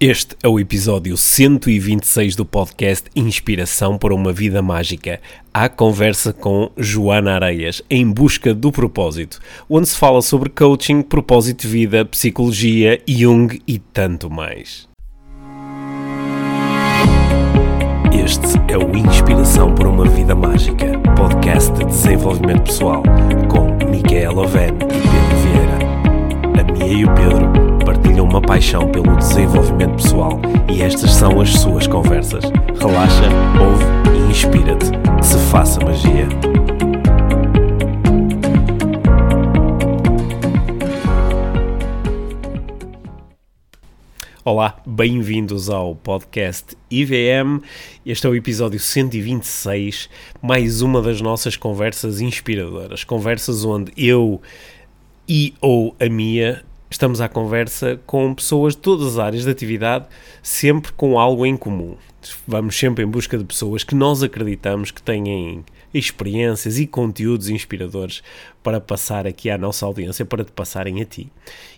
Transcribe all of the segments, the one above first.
Este é o episódio 126 do podcast Inspiração para uma Vida Mágica. A conversa com Joana Areias, em busca do propósito, onde se fala sobre coaching, propósito de vida, psicologia, Jung e tanto mais. Este é o Inspiração para uma Vida Mágica, podcast de desenvolvimento pessoal, com Micaela Oven e Pedro Vieira. A Mia e o Pedro partilham uma paixão pelo desenvolvimento pessoal e estas são as suas conversas. Relaxa, ouve e inspira-te. Que se faça magia. Olá, bem-vindos ao podcast IVM. Este é o episódio 126, mais uma das nossas conversas inspiradoras. Conversas onde eu e ou a Mia estamos à conversa com pessoas de todas as áreas de atividade, sempre com algo em comum. Vamos sempre em busca de pessoas que nós acreditamos que têm experiências e conteúdos inspiradores para passar aqui à nossa audiência, para te passarem a ti.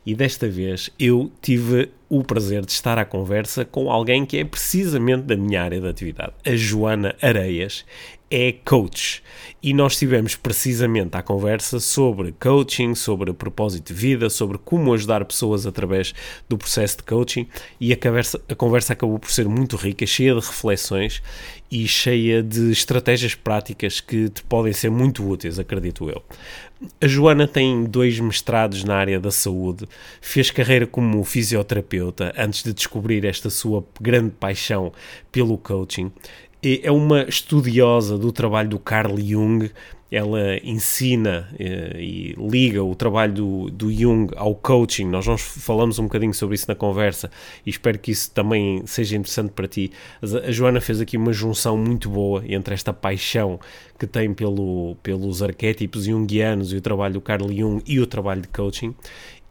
E desta vez eu tive o prazer de estar à conversa com alguém que é precisamente da minha área de atividade, a Joana Areias é coach. E nós tivemos precisamente a conversa sobre coaching, sobre propósito de vida, sobre como ajudar pessoas através do processo de coaching. E a conversa, a conversa acabou por ser muito rica, cheia de reflexões e cheia de estratégias práticas que te podem ser muito úteis, acredito eu. A Joana tem dois mestrados na área da saúde, fez carreira como fisioterapeuta antes de descobrir esta sua grande paixão pelo coaching é uma estudiosa do trabalho do Carl Jung. Ela ensina eh, e liga o trabalho do, do Jung ao coaching. Nós falamos um bocadinho sobre isso na conversa e espero que isso também seja interessante para ti. A Joana fez aqui uma junção muito boa entre esta paixão que tem pelo, pelos arquétipos junguianos e o trabalho do Carl Jung e o trabalho de coaching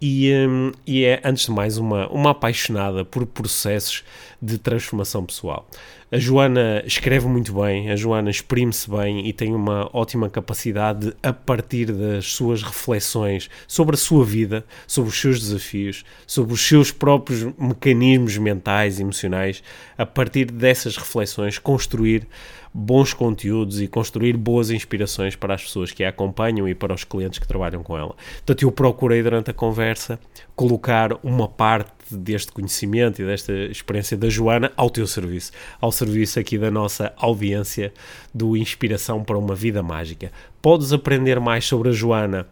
e, um, e, é, antes de mais, uma, uma apaixonada por processos de transformação pessoal. A Joana escreve muito bem, a Joana exprime-se bem e tem uma ótima capacidade de, a partir das suas reflexões sobre a sua vida, sobre os seus desafios, sobre os seus próprios mecanismos mentais e emocionais, a partir dessas reflexões, construir bons conteúdos e construir boas inspirações para as pessoas que a acompanham e para os clientes que trabalham com ela. Portanto, eu procurei durante a conversa colocar uma parte deste conhecimento e desta experiência da Joana ao teu serviço, ao serviço aqui da nossa audiência do Inspiração para uma Vida Mágica. Podes aprender mais sobre a Joana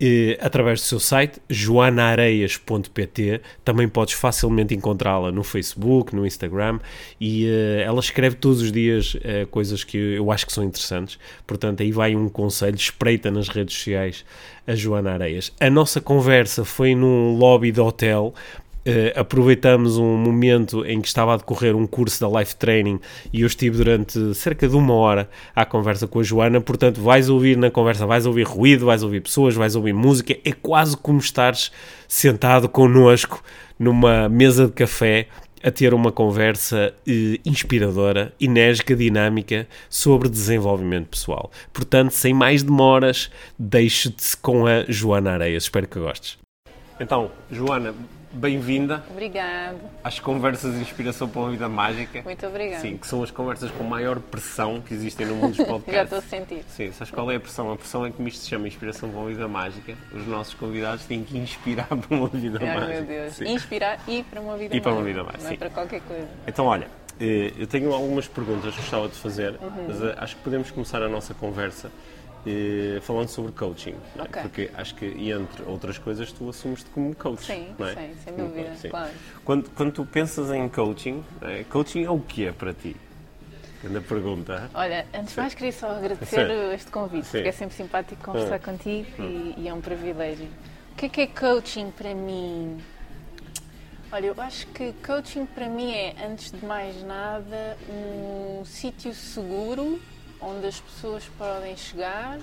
eh, através do seu site joanaareias.pt. Também podes facilmente encontrá-la no Facebook, no Instagram e eh, ela escreve todos os dias eh, coisas que eu acho que são interessantes. Portanto, aí vai um conselho: espreita nas redes sociais a Joana Areias. A nossa conversa foi num lobby de hotel. Uh, aproveitamos um momento em que estava a decorrer um curso da Life Training e eu estive durante cerca de uma hora à conversa com a Joana. Portanto, vais ouvir na conversa, vais ouvir ruído, vais ouvir pessoas, vais ouvir música. É quase como estares sentado connosco numa mesa de café a ter uma conversa eh, inspiradora, enérgica, dinâmica sobre desenvolvimento pessoal. Portanto, sem mais demoras, deixo-te com a Joana Areias. Espero que gostes. Então, Joana, bem-vinda. Obrigada. Às conversas de inspiração para uma vida mágica. Muito obrigada. Sim, que são as conversas com maior pressão que existem no mundo dos podcasts. Já estou a sentir. Sim, sabes qual é a pressão? A pressão é que isto se chama inspiração para uma vida mágica. Os nossos convidados têm que inspirar para uma vida Ai, mágica. meu Deus. Sim. Inspirar e para uma vida E para uma mágica. vida mágica, Não é para qualquer coisa. Então, olha, eh, eu tenho algumas perguntas que gostava de fazer, Uhum. mas eh, acho que podemos começar a nossa conversa eh, falando sobre coaching. não é? Ok. Porque acho que, entre outras coisas, tu assumes-te como coach. Sim, não é? sim, sem dúvida, sim. claro. Quando, quando tu pensas em coaching, é? coaching é o que é para ti? Grande pergunta. Olha, antes de mais queria só agradecer Sim. este convite, Sim. porque é sempre simpático conversar Hum. contigo e, e é um privilégio. O que é que é coaching para mim? Olha, eu acho que coaching para mim é, antes de mais nada, um sítio seguro onde as pessoas podem chegar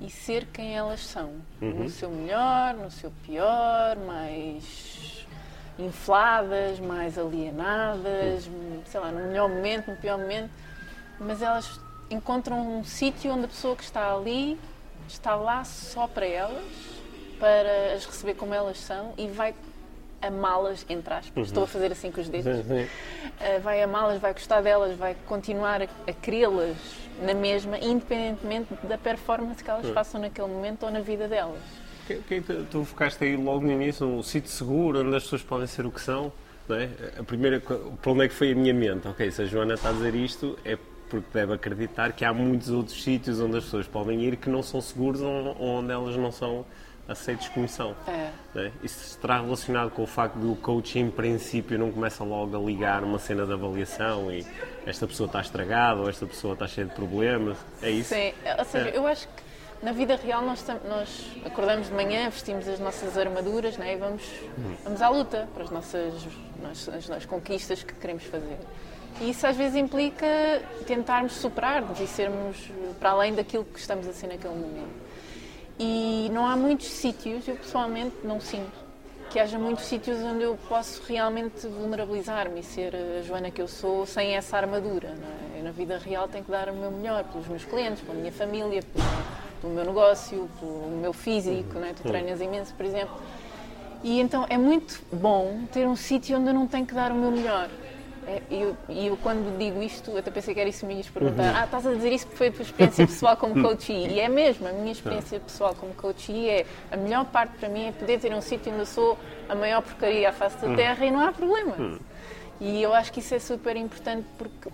e ser quem elas são. No seu melhor, no seu pior, mais infladas, mais alienadas, sei lá, no melhor momento, no pior momento, mas elas encontram um sítio onde a pessoa que está ali está lá só para elas, para as receber como elas são e vai amá-las, entre aspas. Estou a fazer assim com os dedos. Sim, sim. Uh, vai amá-las, vai gostar delas, vai continuar a, a querê-las na mesma, independentemente da performance que elas façam naquele momento ou na vida delas. Que, que, tu, tu focaste aí logo no início, um sítio seguro, onde as pessoas podem ser o que são. Não é? A primeira, para onde é que foi a minha mente? Ok, se a Joana está a dizer isto, é porque deve acreditar que há muitos outros sítios onde as pessoas podem ir que não são seguros ou onde elas não são aceitas como são. É. não é? Isso estará relacionado com o facto do coach, em princípio, não começa logo a ligar uma cena de avaliação e esta pessoa está estragada ou esta pessoa está cheia de problemas. É isso? Sim, ou seja, É. eu acho que na vida real nós, nós acordamos de manhã, vestimos as nossas armaduras né, e vamos, vamos à luta para as nossas, nossas, as conquistas que queremos fazer. E isso às vezes implica tentarmos superar-nos e sermos para além daquilo que estamos a ser naquele momento. E não há muitos sítios, eu pessoalmente não sinto, que haja muitos sítios onde eu posso realmente vulnerabilizar-me e ser a Joana que eu sou sem essa armadura. É? Eu, na vida real tenho que dar o meu melhor pelos meus clientes, pela minha família, pelo, pelo meu negócio, pelo meu físico. Não é? Tu treinas imenso, por exemplo. E então é muito bom ter um sítio onde eu não tenho que dar o meu melhor. É, E eu, eu, quando digo isto, até pensei que era isso que me ias perguntar. Ah, estás a dizer isso porque foi a tua experiência pessoal como coach. E é mesmo, a minha experiência pessoal como coach é a melhor parte para mim é poder ter um sítio onde eu sou a maior porcaria à face da terra e não há problema. E eu acho que isso é super importante porque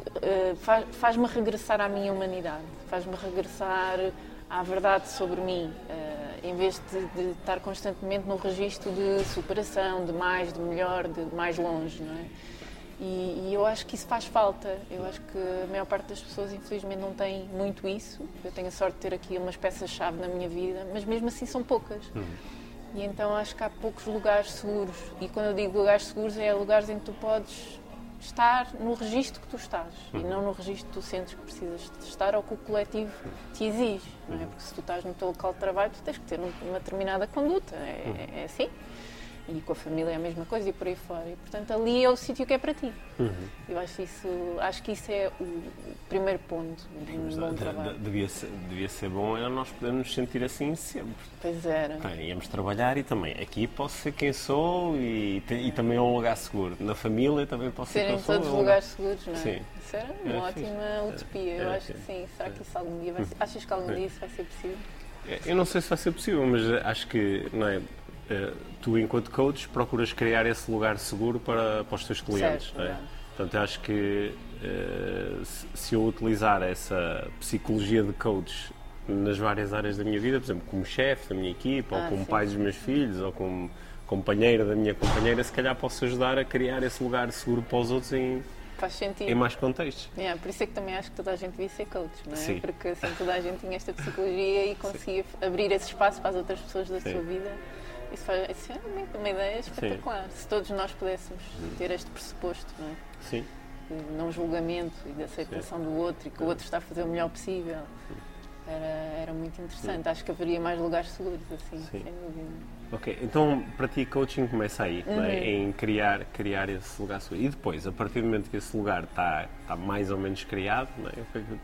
faz- faz-me regressar à minha humanidade, faz-me regressar à verdade sobre mim, eh, em vez de, de estar constantemente no registro de superação, de mais, de melhor, de mais longe, não é? E, e eu acho que isso faz falta. Eu acho que a maior parte das pessoas, infelizmente, não tem muito isso. Eu tenho a sorte de ter aqui umas peças-chave na minha vida, mas mesmo assim são poucas. E então acho que há poucos lugares seguros. E quando eu digo lugares seguros, é lugares em que tu podes estar no registro que tu estás e não no registro que tu sentes que precisas de estar ou que o coletivo te exige. Não é? Porque se tu estás no teu local de trabalho, tu tens que ter um- uma determinada conduta. É, é assim. E com a família é a mesma coisa e por aí fora. E, portanto, ali é o sítio que é para ti. Eu acho, isso, acho que isso é o primeiro ponto de um bom trabalho. devia, ser, devia ser bom era nós podermos sentir assim sempre. Pois era. Bem, íamos trabalhar e também aqui posso ser quem sou e, te- e também é um lugar seguro. Na família também posso ser Serem quem sou. todos é um lugares seguros, não é? Sim. Isso era É uma fixe. ótima utopia. Eu É, acho que sim. Será que isso algum dia vai ser? Achas que algum dia isso vai ser possível? lugar- Eu não sei se vai ser possível, mas acho que não é, tu, enquanto coach, procuras criar esse lugar seguro para, para os teus clientes. Certo, é? Portanto, eu acho que eh, se- eu utilizar essa psicologia de coach nas várias áreas da minha vida, por exemplo, como chefe da minha equipa, Ah, ou como sim. pai dos meus filhos, ou como companheira da minha companheira, se calhar posso ajudar a criar esse lugar seguro para os outros em, Faz sentido. em mais contextos. Yeah, por isso é que também acho que toda a gente devia ser coach, não é? Sim. Porque assim toda a gente tinha esta psicologia e conseguia abrir esse espaço para as outras pessoas da Sim. sua vida. Isso, faz, isso é uma, ideia espetacular. Se todos nós pudéssemos ter este pressuposto, não é? Sim. de não julgamento e de aceitação do outro e que o outro está a fazer o melhor possível. Era, era muito interessante. Acho que haveria mais lugares seguros, assim, Sim. sem dúvida. Ok, então para ti coaching começa aí, é? Uhum. em criar, criar esse lugar seguro. E depois, a partir do momento que esse lugar está, está mais ou menos criado, não é?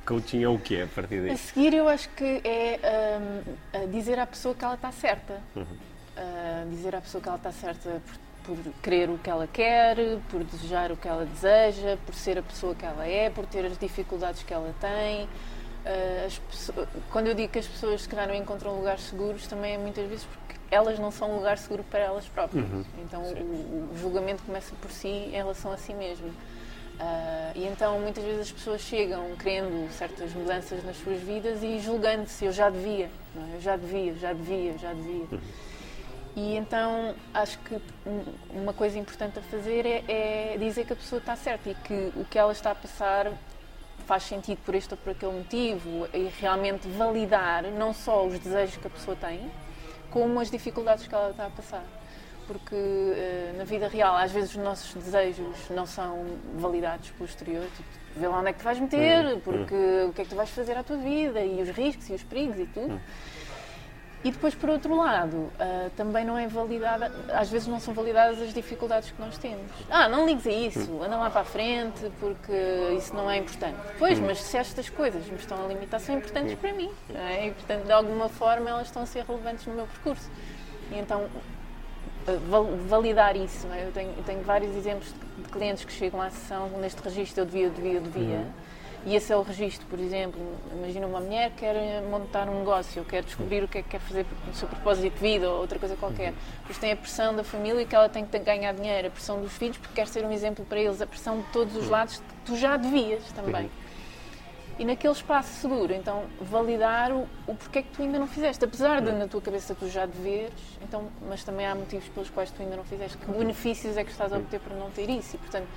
coaching é o quê a partir A daí? seguir, eu acho que é a dizer à pessoa que ela está certa. Ah, dizer à pessoa que ela está certa por, por querer o que ela quer, por desejar o que ela deseja, por ser a pessoa que ela é, por ter as dificuldades que ela tem. Ah, as pesso- quando eu digo que as pessoas se calhar não encontram lugares seguros, também é muitas vezes porque elas não são um lugar seguro para elas próprias. Então o, o julgamento começa por si em relação a si mesmo. Ah, e então muitas vezes as pessoas chegam querendo certas mudanças nas suas vidas e julgando-se, eu já devia, não é? eu já devia, já devia, já devia. E então acho que um- uma coisa importante a fazer é, é dizer que a pessoa está certa e que o que ela está a passar faz sentido por este ou por aquele motivo e realmente validar não só os desejos que a pessoa tem, como as dificuldades que ela está a passar. Porque eh, na vida real, às vezes, os nossos desejos não são validados pelo exterior. Tipo, vê lá onde é que te vais meter, porque o que é que tu vais fazer à tua vida, e os riscos e os perigos e tudo. E depois, por outro lado, ah, também não é validada, às vezes não são validadas as dificuldades que nós temos. Ah, não ligues a isso, anda lá para a frente, porque isso não é importante. Pois, mas se estas coisas me estão a limitar, são importantes para mim. é? E, portanto, de alguma forma, elas estão a ser relevantes no meu percurso. E então, validar isso. É? Eu, tenho, eu, tenho, vários exemplos de, de, clientes que chegam à sessão neste registro eu devia, devia, devia. Uhum. E esse é o registro, por exemplo. Imagina uma mulher que quer montar um negócio, quer descobrir o que é que quer fazer no seu propósito de vida ou outra coisa qualquer. Uhum. Depois tem a pressão da família que ela tem que ganhar dinheiro, a pressão dos filhos porque quer ser um exemplo para eles, a pressão de todos os uhum. lados que tu já devias também. Uhum e naquele espaço seguro, então validar o, o porquê que tu ainda não fizeste, apesar de na tua cabeça tu já deveres, então, mas também há motivos pelos quais tu ainda não fizeste, que benefícios é que estás a obter por não ter isso e portanto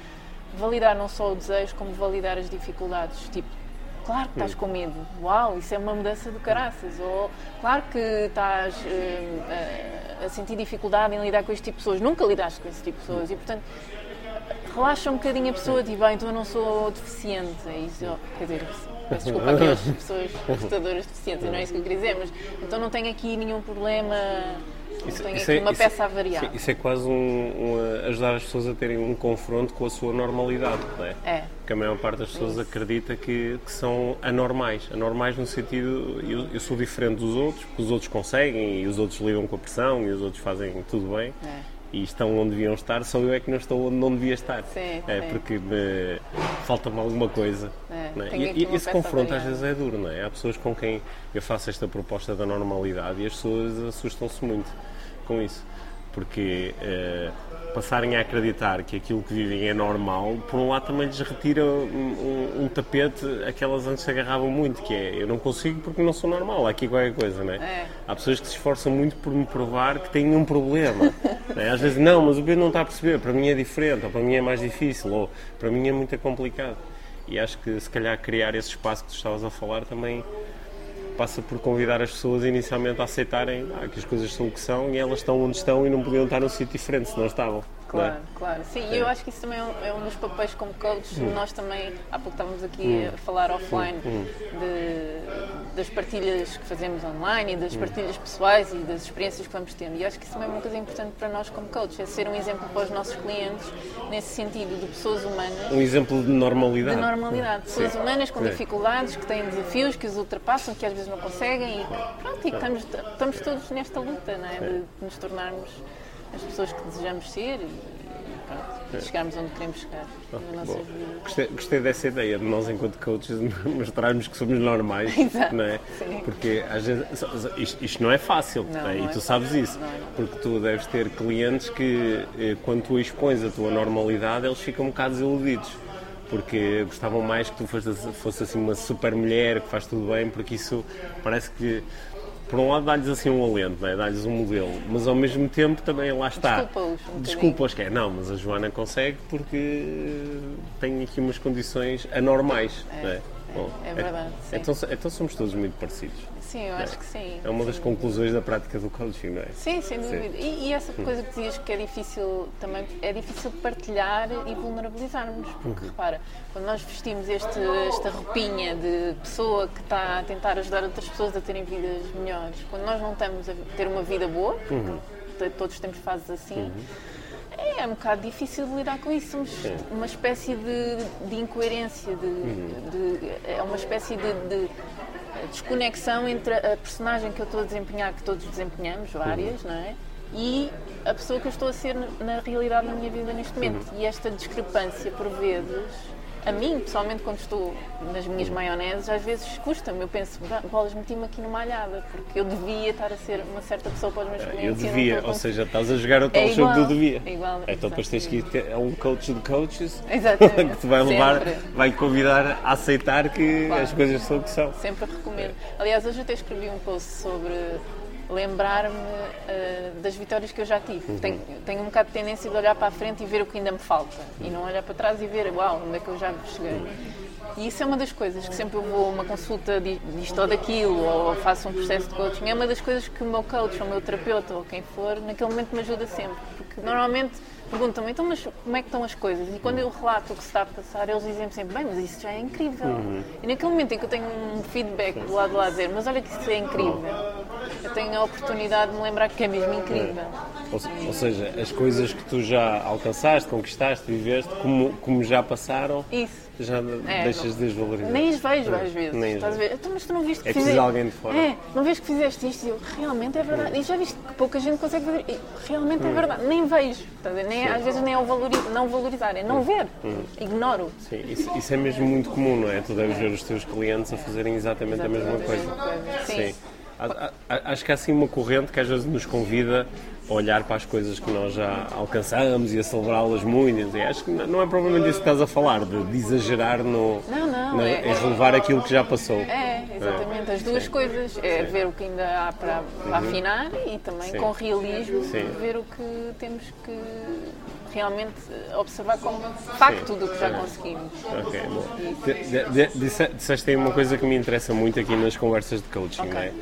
validar não só o desejo como validar as dificuldades, tipo claro que estás com medo, uau, isso é uma mudança do caraças, ou claro que estás uh, a sentir dificuldade em lidar com este tipo de pessoas, nunca lidaste com esse tipo de pessoas. E portanto relaxa um bocadinho a pessoa, tipo, ah, então eu não sou deficiente. É isso, quer dizer, peço desculpa às pessoas portadoras deficientes, não é isso que eu queria dizer, mas então não tenho aqui nenhum problema. Isso, tenho aqui é, uma peça a variar. Isso, isso é quase um, um, ajudar as pessoas a terem um confronto com a sua normalidade, não é? É. Porque a maior parte das pessoas acredita que, que, são anormais. Anormais no sentido, eu, eu, sou diferente dos outros, porque os outros conseguem e os outros lidam com a pressão e os outros fazem tudo bem. É e estão onde deviam estar, só eu é que não estou onde não devia estar. Sim, é, sim. Porque falta-me alguma coisa. É, é? E, e esse confronto às vezes é duro, não é? Há pessoas com quem eu faço esta proposta da normalidade e as pessoas assustam-se muito com isso. Porque uh, passarem a acreditar que aquilo que vivem é normal, por um lado também lhes retira um, um, um tapete aquelas antes se agarravam muito, que é eu não consigo porque não sou normal, aqui qualquer coisa, não é? é. Há pessoas que se esforçam muito por me provar que têm um problema. é? Às vezes, não, mas o Pedro não está a perceber, para mim é diferente, ou para mim é mais difícil, ou para mim é muito complicado. E acho que se calhar criar esse espaço que tu estavas a falar também passa por convidar as pessoas inicialmente a aceitarem ah, que as coisas são o que são e elas estão onde estão e não podiam estar num sítio diferente se não estavam. Claro, é? claro. Sim, e eu acho que isso também é um, é dos papéis como coach. Hum. Nós também, há pouco estávamos aqui hum. a falar offline hum. de, das partilhas que fazemos online e das hum. partilhas pessoais e das experiências que vamos tendo. E acho que isso também é uma coisa importante para nós como coach, é ser um exemplo para os nossos clientes nesse sentido de pessoas humanas. Um exemplo de normalidade. De normalidade. Pessoas Sim. humanas com dificuldades, que têm desafios, que os ultrapassam, que às vezes não conseguem e pronto, e estamos, estamos todos nesta luta, não é? de, de nos tornarmos as pessoas que desejamos ser e, é. chegarmos onde queremos chegar ah. Gostei, gostei, dessa ideia de nós, enquanto coaches, mostrarmos que somos normais, Exato, não é? Sim. Porque às vezes isto, isto não é fácil não, não é? e tu é sabes fácil. isso, não, porque tu deves ter clientes que, eh, quando tu expões a tua normalidade, eles ficam um bocado desiludidos porque gostavam mais que tu fosse, fosse assim uma super mulher que faz tudo bem, porque isso parece que por um lado dá-lhes assim um alento, né? dá-lhes um modelo, mas ao mesmo tempo também lá está. Desculpa-os. Um Desculpa-os, que é, não, mas a Joana consegue porque tem aqui umas condições anormais. É, né? É, Bom, é verdade. É, então, então somos todos muito parecidos. Sim, eu acho que sim. É uma sim. das conclusões da prática do coaching, não é? Sim, sem dúvida. Sim. E, e, essa coisa que dizias que é difícil também, é difícil partilhar e vulnerabilizar-nos, porque uhum. repara, quando nós vestimos este, esta roupinha de pessoa que está a tentar ajudar outras pessoas a terem vidas melhores, quando nós não estamos a ter uma vida boa, uhum. todos temos fases assim. Uhum. É, é um bocado difícil de lidar com isso. Sim. uma espécie de, de incoerência, de, uhum. de, é uma espécie de, de desconexão entre a personagem que eu estou a desempenhar, que todos desempenhamos, várias, uhum. não é? E a pessoa que eu estou a ser na realidade na minha vida neste momento. Uhum. E esta discrepância, por vezes, a mim, pessoalmente, quando estou nas minhas maioneses, às vezes custa-me. Eu penso, bolas, meti-me aqui numa alhada, porque eu devia estar a ser uma certa pessoa para os meus clientes. Eu devia, ou seja, estás a jogar o tal é jogo do devia. É igual. Então depois tens que ir ter um coach de coaches Exatamente. que te vai levar, vai convidar a aceitar que claro. as coisas são o que são. Sempre recomendo. É. Aliás, hoje eu até escrevi um post sobre lembrar-me uh, das vitórias que eu já tive. Uhum. Tenho, tenho um bocado de tendência de olhar para a frente e ver o que ainda me falta e não olhar para trás e ver, uau, onde é que eu já cheguei. E isso é uma das coisas que sempre eu vou a uma consulta disto ou daquilo, ou faço um processo de coaching, é uma das coisas que o meu coach, ou o meu terapeuta, ou quem for, naquele momento me ajuda sempre. Porque normalmente perguntam-me, então, mas como é que estão as coisas? E quando eu relato o que se está a passar, eles dizem sempre, bem, mas isso já é incrível. Uhum. E naquele momento em que eu tenho um feedback do lado de lá a dizer, mas olha que isso é incrível, eu tenho a oportunidade de me lembrar que é mesmo incrível. Ou, ou, seja, as coisas que tu já alcançaste, conquistaste, viveste, como, como já passaram, Isso. já é, deixas de desvalorizar. Nem as vejo às vezes. Nem estás a ver? Então, mas tu não viste que é fizeste... alguém de fora. É, não vês que fizeste isto e eu, realmente é verdade. E já viste que pouca gente consegue fazer. E, realmente é hum. verdade. Nem vejo. Nem, às vezes nem é o não valorizar, é não hum. ver. Hum. Ignoro. Sim, isso, isso, é mesmo muito comum, não é? Tu deves ver os teus clientes a fazerem exatamente, exatamente a mesma coisa. coisa. Sim. Sim. Acho que há assim uma corrente que às vezes nos convida a olhar para as coisas que nós já alcançamos e a celebrá-las muito. E acho que não é provavelmente isso que estás a falar, de, de exagerar no, não, não, é, em relevar é, aquilo que já passou. É, exatamente, é. as duas Sim. coisas. É Sim. ver o que ainda há para, para uhum. afinar e também Sim. com realismo ver o que temos que realmente observar como facto do que já conseguimos. Ok, bom. Disseste aí uma coisa que me interessa muito aqui nas conversas de coaching, okay. né?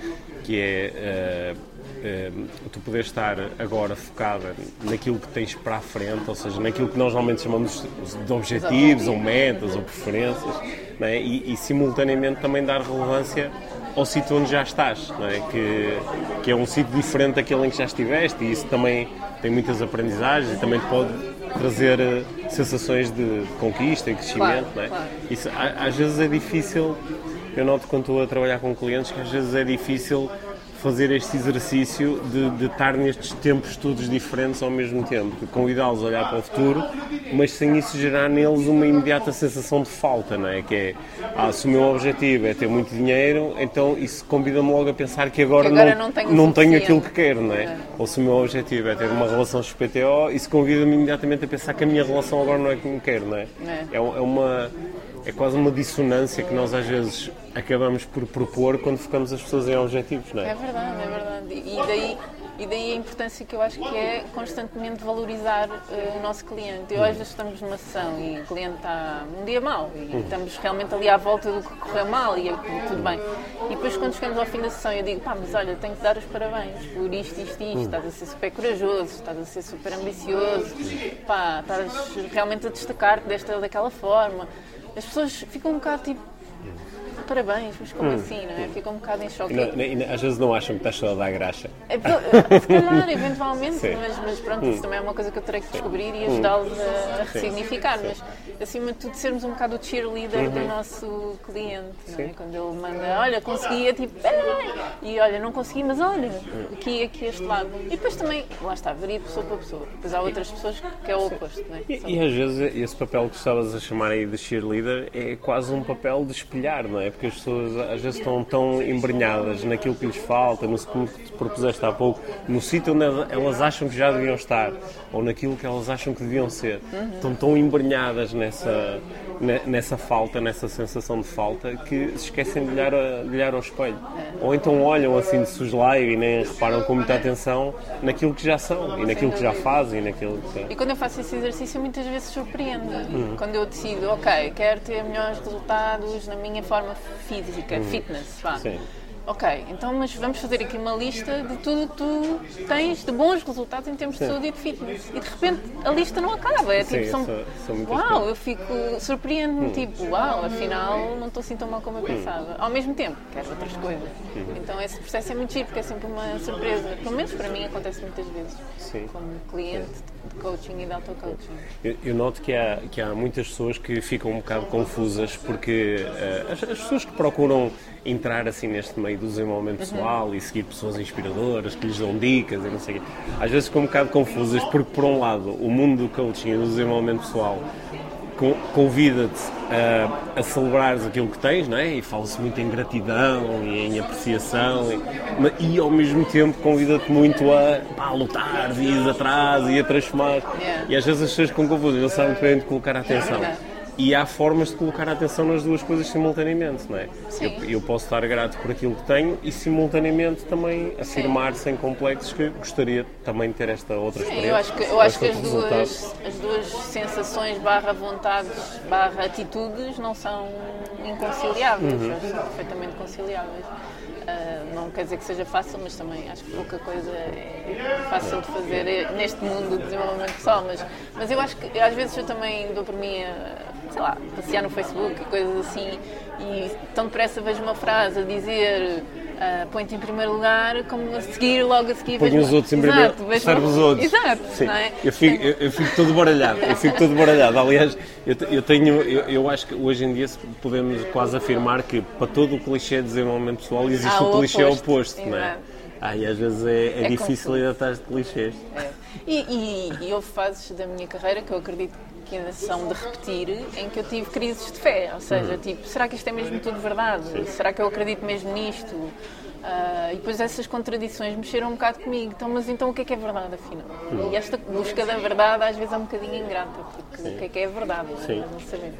Que é uh, tu poder estar agora focada naquilo que tens para a frente, ou seja, naquilo que nós normalmente chamamos de objetivos, ou metas, ou preferências, né? e, e simultaneamente também dar relevância ao sítio onde já estás, é? que, que é um sítio diferente daquele em que já estiveste e isso também tem muitas aprendizagens e também pode trazer eh, sensações de, de conquista e crescimento. Claro, é? claro. Isso às vezes é difícil, eu noto quando estou a trabalhar com clientes que às vezes é difícil fazer este exercício de, de estar nestes tempos todos diferentes ao mesmo tempo, de convidá-los a olhar para o futuro, mas sem isso gerar neles uma imediata sensação de falta, não é? Que é, ah, se o meu objetivo é ter muito dinheiro, então isso convida-me logo a pensar que agora, que agora não, não, tenho, não tenho aquilo que quero, não é? é? Ou se o meu objetivo é ter uma relação XPTO, isso convida-me imediatamente a pensar que a minha relação agora não é como quero, não é? É, é, é uma é quase uma dissonância que nós às vezes acabamos por propor quando focamos as pessoas em objetivos, não é? É verdade, é verdade. E daí, e daí a importância que eu acho que é constantemente valorizar uh, o nosso cliente. Eu, às vezes estamos numa sessão e o cliente está um dia mal e estamos realmente ali à volta do que correu mal e tudo bem. E depois quando chegamos ao fim da sessão eu digo, pá, mas olha, tenho que dar os parabéns por isto, isto isto, estás a ser super corajoso, estás a ser super ambicioso, pá, estás realmente a destacar-te desta daquela forma as pessoas ficam um bocado tipo parabéns, mas como hum. assim, não é? Ficam um bocado em choque. E, às vezes não acham que estás só a dar graxa. É, se calhar, eventualmente, mas, mas, pronto, hum. isso também é uma coisa que eu terei que descobrir e ajudá-los a, a ressignificar. Mas acima de tudo, sermos um bocado o cheerleader uhum. do nosso cliente, não é? Quando ele manda, olha, consegui, é tipo, e olha, não consegui, mas olha, aqui, aqui, este lado. E depois também, lá está, varia de pessoa para pessoa. Depois há outras pessoas que é o oposto, não é? E, e às vezes esse papel que estavas a chamar aí de cheerleader é quase um papel de espelhar, não é? Porque as pessoas às vezes estão tão embrenhadas naquilo que lhes falta, no que te propuseste há pouco, no sítio onde elas acham que já deviam estar, ou naquilo que elas acham que deviam ser. Uhum. Estão tão embrenhadas nessa, nessa falta, nessa sensação de falta, que se esquecem de olhar, de olhar ao espelho. Ou então olham assim de soslaio e nem reparam com muita atenção naquilo que já são, e naquilo que já fazem, e naquilo que... E quando eu faço esse exercício muitas vezes surpreende. Uhum. Quando eu decido, ok, quero ter melhores resultados na minha forma física, uhum. fitness, vá. Sim Ok, então mas vamos fazer aqui uma lista de tudo que tu tens de bons resultados em termos Sim. de saúde e de fitness. E de repente a lista não acaba. É Sim, tipo, são, sou uau, eu fico surpreendo-me, hum. tipo, uau, afinal não estou assim tão mal como eu hum. pensava. Ao mesmo tempo, quero outras coisas. Hum. Então esse processo é muito giro, porque é sempre uma surpresa. Pelo menos para mim acontece muitas vezes. Sim. Como cliente de coaching e de auto-coaching. Eu, eu, noto que há, que há muitas pessoas que ficam um bocado confusas porque uh, as, as pessoas que procuram entrar assim neste meio do desenvolvimento uhum. pessoal uhum. e seguir pessoas inspiradoras que lhes dão dicas e não sei o quê. Às vezes ficam um bocado confusas porque, por um lado, o mundo do coaching e do desenvolvimento pessoal convida-te a, a celebrares aquilo que tens, não é? E fala-se muito em gratidão e em apreciação e, e ao mesmo tempo convida-te muito a, pá, lutar, ir atrás e a transformar. Yeah. E às vezes as pessoas ficam confusas, não sabem bem onde colocar a atenção. E há formas de colocar a atenção nas duas coisas simultaneamente, não é? Eu, eu, posso estar grato por aquilo que tenho e simultaneamente também afirmar Sim. sem complexos que gostaria também de ter esta outra Sim, experiência. Eu acho que, eu acho que as, duas, as duas sensações barra vontades barra atitudes não são inconciliáveis, uhum. são perfeitamente conciliáveis. Uh, não quer dizer que seja fácil, mas também acho que pouca coisa é fácil de fazer neste mundo do desenvolvimento pessoal. Mas, mas eu acho que às vezes eu também dou por mim a, sei lá, passear no Facebook e coisas assim, e tão depressa vejo uma frase a dizer Uh, põe-te em primeiro lugar, como a seguir, logo a seguir. Põe os outros em primeiro, serve os outros. Exato, Sim. é? Eu fico, eu, eu fico todo baralhado, eu fico todo baralhado. Aliás, eu, eu tenho, eu, eu, acho que hoje em dia podemos quase afirmar que para todo o clichê de desenvolvimento pessoal existe o o clichê oposto, oposto, não é? Ah, e às vezes é, é, É difícil ir atrás de clichês. É. E, e, e houve fases da minha carreira que eu acredito que ainda são de repetir, em que eu tive crises de fé. Ou seja, tipo, será que isto é mesmo tudo verdade? Será que eu acredito mesmo nisto? Ah, e depois essas contradições mexeram um bocado comigo. Então, mas então o que é que é verdade, afinal? E esta busca da verdade às vezes é um bocadinho ingrata, porque o que é que é verdade? Sim. Nós não sabemos.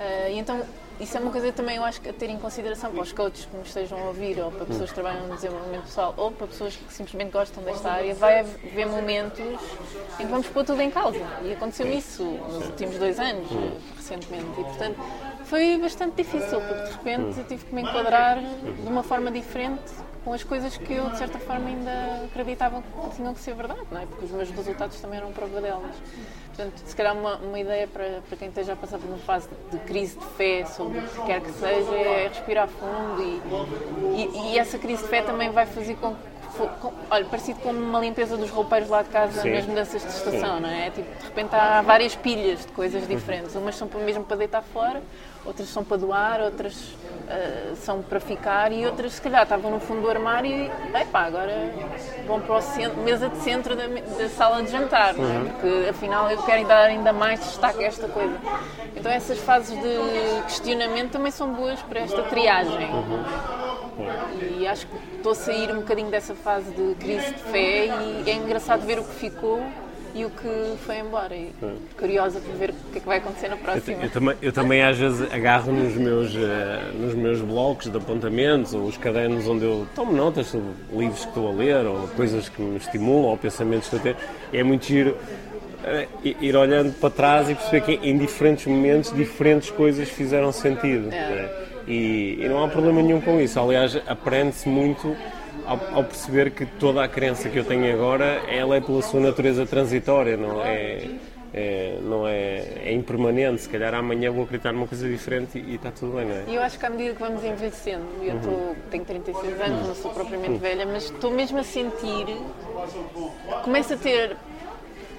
Ah, e então, isso é uma coisa também eu acho que a ter em consideração para os coaches que nos estejam a ouvir, ou para pessoas que trabalham no desenvolvimento pessoal, ou para pessoas que simplesmente gostam desta área, vai haver momentos em que vamos pôr tudo em causa. E aconteceu isso nos últimos dois anos, recentemente. E, portanto, foi bastante difícil, porque de repente eu tive que me enquadrar de uma forma diferente com as coisas que eu, de certa forma, ainda acreditava que tinham que ser verdade, não é? Porque os meus resultados também eram prova delas. Portanto, se calhar uma, uma ideia para, para quem esteja a passar por uma fase de crise de fé sobre o que quer que seja é respirar fundo e, e, e essa crise de fé também vai fazer com que com- Olha, parecido com uma limpeza dos roupeiros lá de casa Sim. nas mudanças de estação, não é? Tipo, de repente há várias pilhas de coisas diferentes. Umas são mesmo para deitar fora, outras são para doar, outras ah, são para ficar e outras, se calhar, estavam no fundo do armário e, epá, agora vão para a mesa de centro da, da sala de jantar, é? Porque afinal eu quero dar ainda mais destaque a esta coisa. Então essas fases de questionamento também são boas para esta triagem. E acho que estou a sair um bocadinho dessa fase de crise de fé e é engraçado ver o que ficou e o que foi embora. E curiosa por ver o que é que vai acontecer na Eu, próxima. eu também, eu também às vezes agarro nos meus, eh, nos meus blocos de apontamentos ou os cadernos onde eu tomo notas sobre livros que estou a ler ou coisas que me estimulam ou pensamentos que eu tenho. É muito giro eh, ir olhando para trás e perceber que em diferentes momentos diferentes coisas fizeram sentido. É. né? E, e não há problema nenhum com isso. Aliás, aprende-se muito ao, ao perceber que toda a crença que eu tenho agora ela é pela sua natureza transitória, não é, é- não é, é impermanente. Se calhar amanhã vou acreditar numa coisa diferente e, e está tudo bem, não é? E eu acho que à medida que vamos envelhecendo, eu tô, tenho 36 anos, não sou propriamente velha, mas estou mesmo a sentir, começo a ter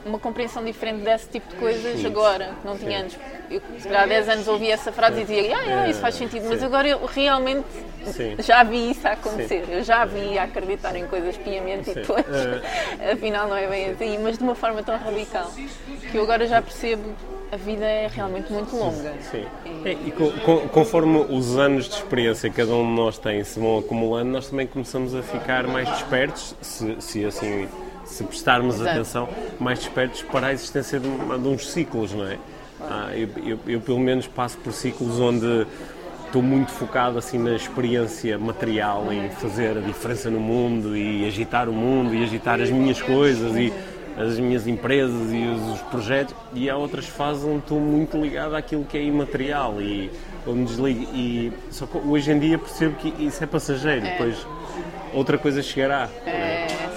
uma compreensão diferente desse tipo de coisas agora, que não tinha antes. Eu, há 10 anos ouvi essa frase e dizia, ah, ah, isso faz sentido, mas Sim. agora eu realmente Sim. já vi isso a acontecer, eu já vi a acreditar em coisas piamente e Sim. depois, afinal não é bem assim, mas de uma forma tão radical, que eu agora já percebo a vida é realmente muito longa. Sim. É, E co- co- conforme os anos de experiência que cada um de nós tem se vão acumulando, nós também começamos a ficar mais despertos, se, se assim se prestarmos Exato. atenção, mais despertos para a existência de, de uns ciclos, não é? Ah, eu, eu- eu, pelo menos passo por ciclos onde estou muito focado assim na experiência material em fazer a diferença no mundo e agitar o mundo e agitar as minhas coisas e as minhas empresas e os, os projetos e há outras fases onde estou muito ligado àquilo que é imaterial e onde desligo e só que hoje em dia percebo que isso é passageiro depois outra coisa chegará É,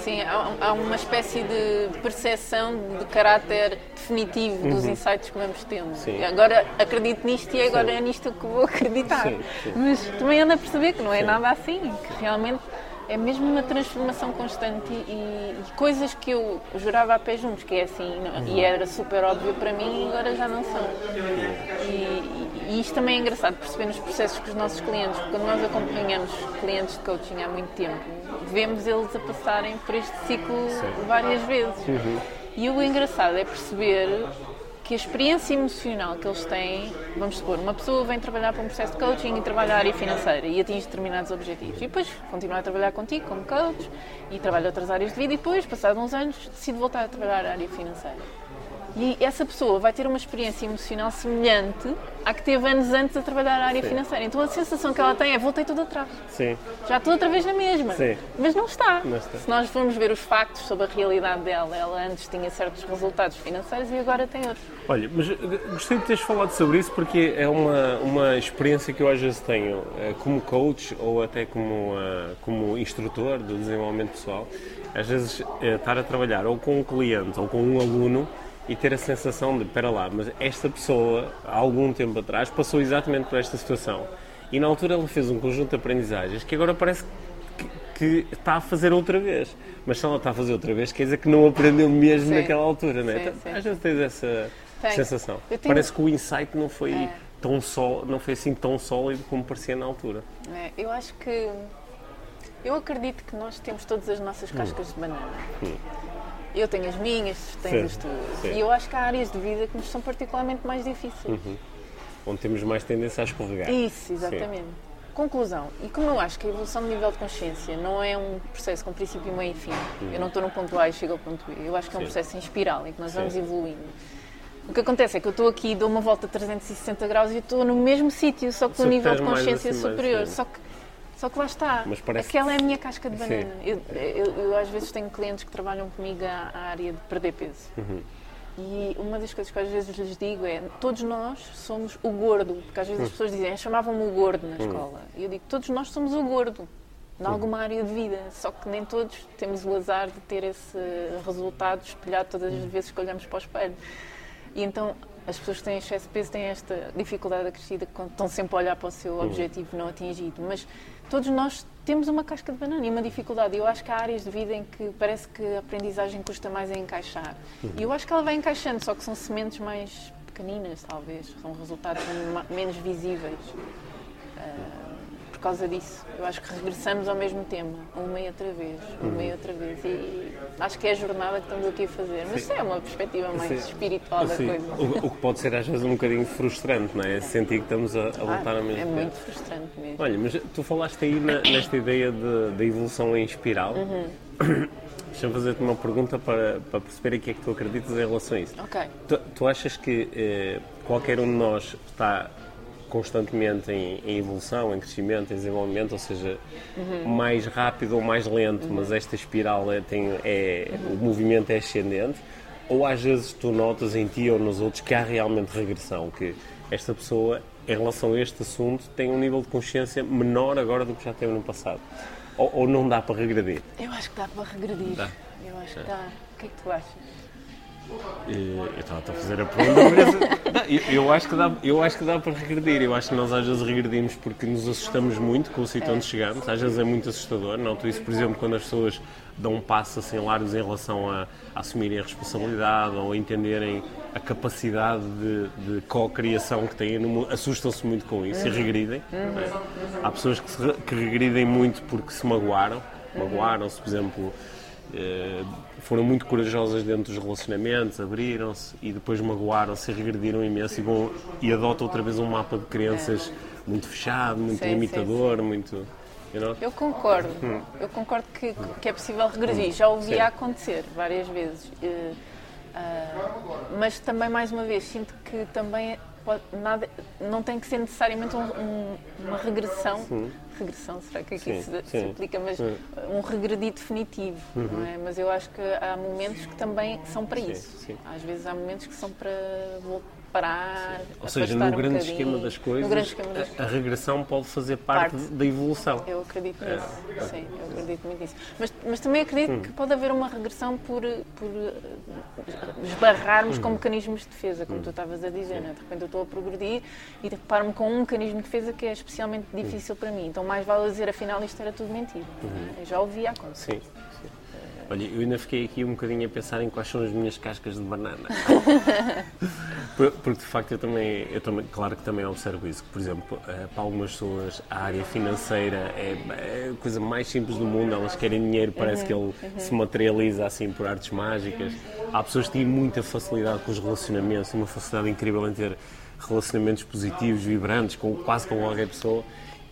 sim, há, há uma espécie de percepção de caráter definitivo dos insights que vamos tendo. Uhum. Sim. E Agora acredito nisto e agora é nisto que vou acreditar. Sim, sim. Mas também ando a perceber que não é nada assim, que realmente é mesmo uma transformação constante e, e coisas que eu jurava a pé juntos, que é assim, não- Uhum. e era super óbvio para mim, agora já não são. E, e- e isto também é engraçado perceber nos processos com os nossos clientes, porque quando nós acompanhamos clientes de coaching há muito tempo, vemos eles a passarem por este ciclo várias vezes. E o engraçado é perceber que a experiência emocional que eles têm, vamos supor, uma pessoa vem trabalhar para um processo de coaching e trabalha a área financeira e atinge determinados objetivos. E depois continua a trabalhar contigo como coach e trabalha outras áreas de vida e depois, passados uns anos, decide voltar a trabalhar a área financeira. E essa pessoa vai ter uma experiência emocional semelhante à que teve anos antes a trabalhar a área financeira. Então a sensação que ela tem é voltei tudo atrás. sim Já estou outra vez na mesma. Sim. Mas não está. Não está. Se nós formos ver os factos sobre a realidade dela, ela antes tinha certos resultados financeiros e agora tem outros. Olha, mas gostei de teres falado sobre isso porque é uma, uma experiência que eu às vezes tenho eh, como coach ou até como, eh, como instrutor de desenvolvimento pessoal. Às vezes eh, estar a trabalhar ou com um cliente ou com um aluno e ter a sensação de, espera lá, mas esta pessoa, há algum tempo atrás, passou exatamente por esta situação. E na altura ela fez um conjunto de aprendizagens que agora parece que está a fazer outra vez. Mas se ela está a fazer outra vez, quer dizer que não aprendeu mesmo Sim. naquela altura, não é? Sim, Então, sim. Às vezes tens essa Tenho. sensação. Tenho- Parece que o insight não foi, É. tão só, não foi assim tão sólido como parecia na altura. É, eu acho que. Eu acredito que nós temos todas as Hum. nossas cascas de banana. Eu tenho as minhas, tens Sim, as tuas. sim. E eu acho que há áreas de vida que nos são particularmente mais difíceis. Onde temos mais tendência a escorregar. Isso, exatamente. Conclusão. E como eu acho que a evolução de nível de consciência não é um processo com princípio, meio e fim, eu não estou no ponto A e chego ao ponto B, eu acho que é um Uhum. Sim. processo em espiral em que nós Sim. vamos evoluindo. O que acontece é que eu estou aqui, dou uma volta a 360 graus e estou no mesmo sítio, só que no que nível de consciência assim, superior. assim. Só que, só que lá está. Mas parece- Aquela é a minha casca de banana. Eu, eu- eu às vezes tenho clientes que trabalham comigo à, à área de perder peso. Uhum. E uma das coisas que às vezes lhes digo é: todos nós somos o gordo, porque às vezes Hum. as pessoas dizem, chamavam-me o gordo na escola. E eu digo: todos nós somos o gordo, em Hum. alguma área de vida, só que nem todos temos o azar de ter esse resultado espelhado todas Hum. as vezes que olhamos para o espelho. E então as pessoas que têm excesso de peso têm esta dificuldade acrescida quando estão sempre a olhar para o seu Hum. objetivo não atingido. Mas todos nós temos uma casca de banana e uma dificuldade. Eu acho que há áreas de vida em que parece que a aprendizagem custa mais a encaixar. E eu acho que ela vai encaixando, só que são sementes mais pequeninas, talvez. São resultados menos visíveis. Ah, por causa disso, eu acho que regressamos ao mesmo tema, uma e outra vez, uma e outra vez. E acho que é a jornada que estamos aqui a fazer. Mas isso é uma perspectiva mais Sim. espiritual da Sim. coisa. O, o que pode ser às vezes um bocadinho frustrante, não é? Sentir que estamos a, a voltar Ah, ao mesmo é tempo. muito frustrante mesmo. Olha, mas tu falaste aí na- nesta ideia de- da evolução em espiral. Uhum. Deixa-me fazer-te uma pergunta para, para perceber o que é que tu acreditas em relação a isso. Ok. Tu, tu achas que eh, qualquer um de nós está constantemente em, em evolução, em crescimento, em desenvolvimento, ou seja, mais rápido ou mais lento, mas esta espiral é, tem, é, o movimento é ascendente? Ou às vezes tu notas em ti ou nos outros que há realmente regressão, que esta pessoa, em relação a este assunto, tem um nível de consciência menor agora do que já teve no passado? Ou, ou não dá para regredir? Eu acho que dá para regredir. Dá. Eu acho que dá. O que é que tu achas? Eu estava a fazer a pergunta, mas Não, eu, eu acho que dá, eu acho que dá para regredir. Eu acho que nós às vezes regredimos porque nos assustamos muito com o sítio onde chegamos. Às vezes é muito assustador. Noto isso, por exemplo, quando as pessoas dão um passo assim largos em relação a, a assumirem a responsabilidade ou a entenderem a capacidade de, de co-criação que têm no mundo. Assustam-se muito com isso e regridem. não é? Há pessoas que, se, que regridem muito porque se magoaram. Magoaram-se, por exemplo. Eh, foram muito corajosas dentro dos relacionamentos, abriram-se e depois magoaram-se e regrediram imenso e, vão, e adotam outra vez um mapa de crenças muito fechado, muito Sim, limitador, muito. You know? Eu concordo. Eu concordo que, que é possível regredir. Já ouvi Sim. acontecer várias vezes. Eh, ah, mas também, mais uma vez, sinto que também pode- nada, não tem que ser necessariamente um- um- uma regressão. Regressão, será que aqui Sim, se, se sim. aplica? Mas Sim. um regredir definitivo. Não é? Mas eu acho que há momentos que também são para Sim, isso. sim. Às vezes há momentos que são para vol- parar. Ou seja, no grande esquema das coisas, esquema das a, a regressão pode fazer parte, Parte. da evolução. Eu acredito É. nisso, sim, eu acredito muito nisso. Mas, mas também acredito Hum. que pode haver uma regressão por, por eh, esbarrarmos Hum. com mecanismos de defesa, como tu estavas a dizer, né? de repente eu estou a progredir e deparo-me com um mecanismo de defesa que é especialmente Hum. difícil para mim. Então mais vale dizer, afinal isto era tudo mentira. Eu já ouvi acontecer. Sim. Olha, eu ainda fiquei aqui um bocadinho a pensar em quais são as minhas cascas de banana. Por- Porque de facto eu também, eu também, claro que também observo isso, que por exemplo, eh, para algumas pessoas a área financeira é, é a coisa mais simples do mundo, elas querem dinheiro, parece que ele se materializa assim por artes mágicas. Há pessoas que têm muita facilidade com os relacionamentos, uma facilidade incrível em ter relacionamentos positivos, vibrantes, com, quase com qualquer pessoa.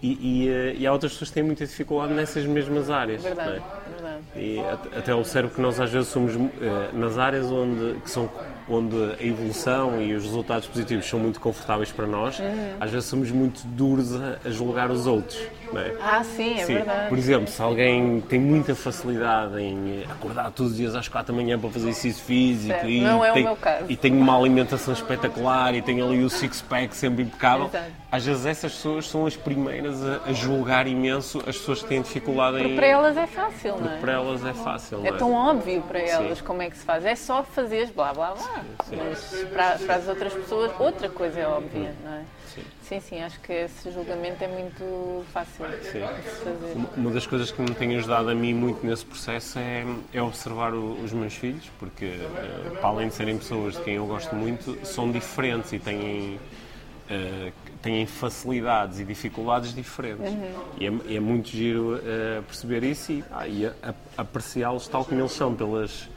E, e, eh, e há outras pessoas que têm muita dificuldade nessas mesmas áreas. não é? Verdade, verdade. E at- até observo que nós às vezes somos eh, nas áreas onde, que são, onde a evolução e os resultados positivos são muito confortáveis para nós, às vezes somos muito duros a, a julgar os outros. É? Ah, sim, é Sim. verdade. Por exemplo, se alguém tem muita facilidade em acordar todos os dias às 4 da manhã para fazer exercício físico Certo. e, Não é o tem, meu caso. e tem uma alimentação espetacular e tem ali o six-pack sempre impecável, Exato. às vezes essas pessoas são as primeiras a, a julgar imenso as pessoas que têm dificuldade Porque em. para elas é fácil, não é? Para elas é fácil, É não tão óbvio para elas Sim. como é que se faz. É só fazer blá blá blá. sim. Mas para, para as outras pessoas, outra coisa é óbvia, não é? Sim. Sim, sim, acho que esse julgamento é muito fácil de se fazer. Uma das coisas que me tem ajudado a mim muito nesse processo é, é observar o- os meus filhos, porque, eh, para além de serem pessoas de quem eu gosto muito, são diferentes e têm, eh, têm facilidades e dificuldades diferentes. E, é, é muito giro eh, perceber isso e, ah, e apreciá-los tal como eles são, pelas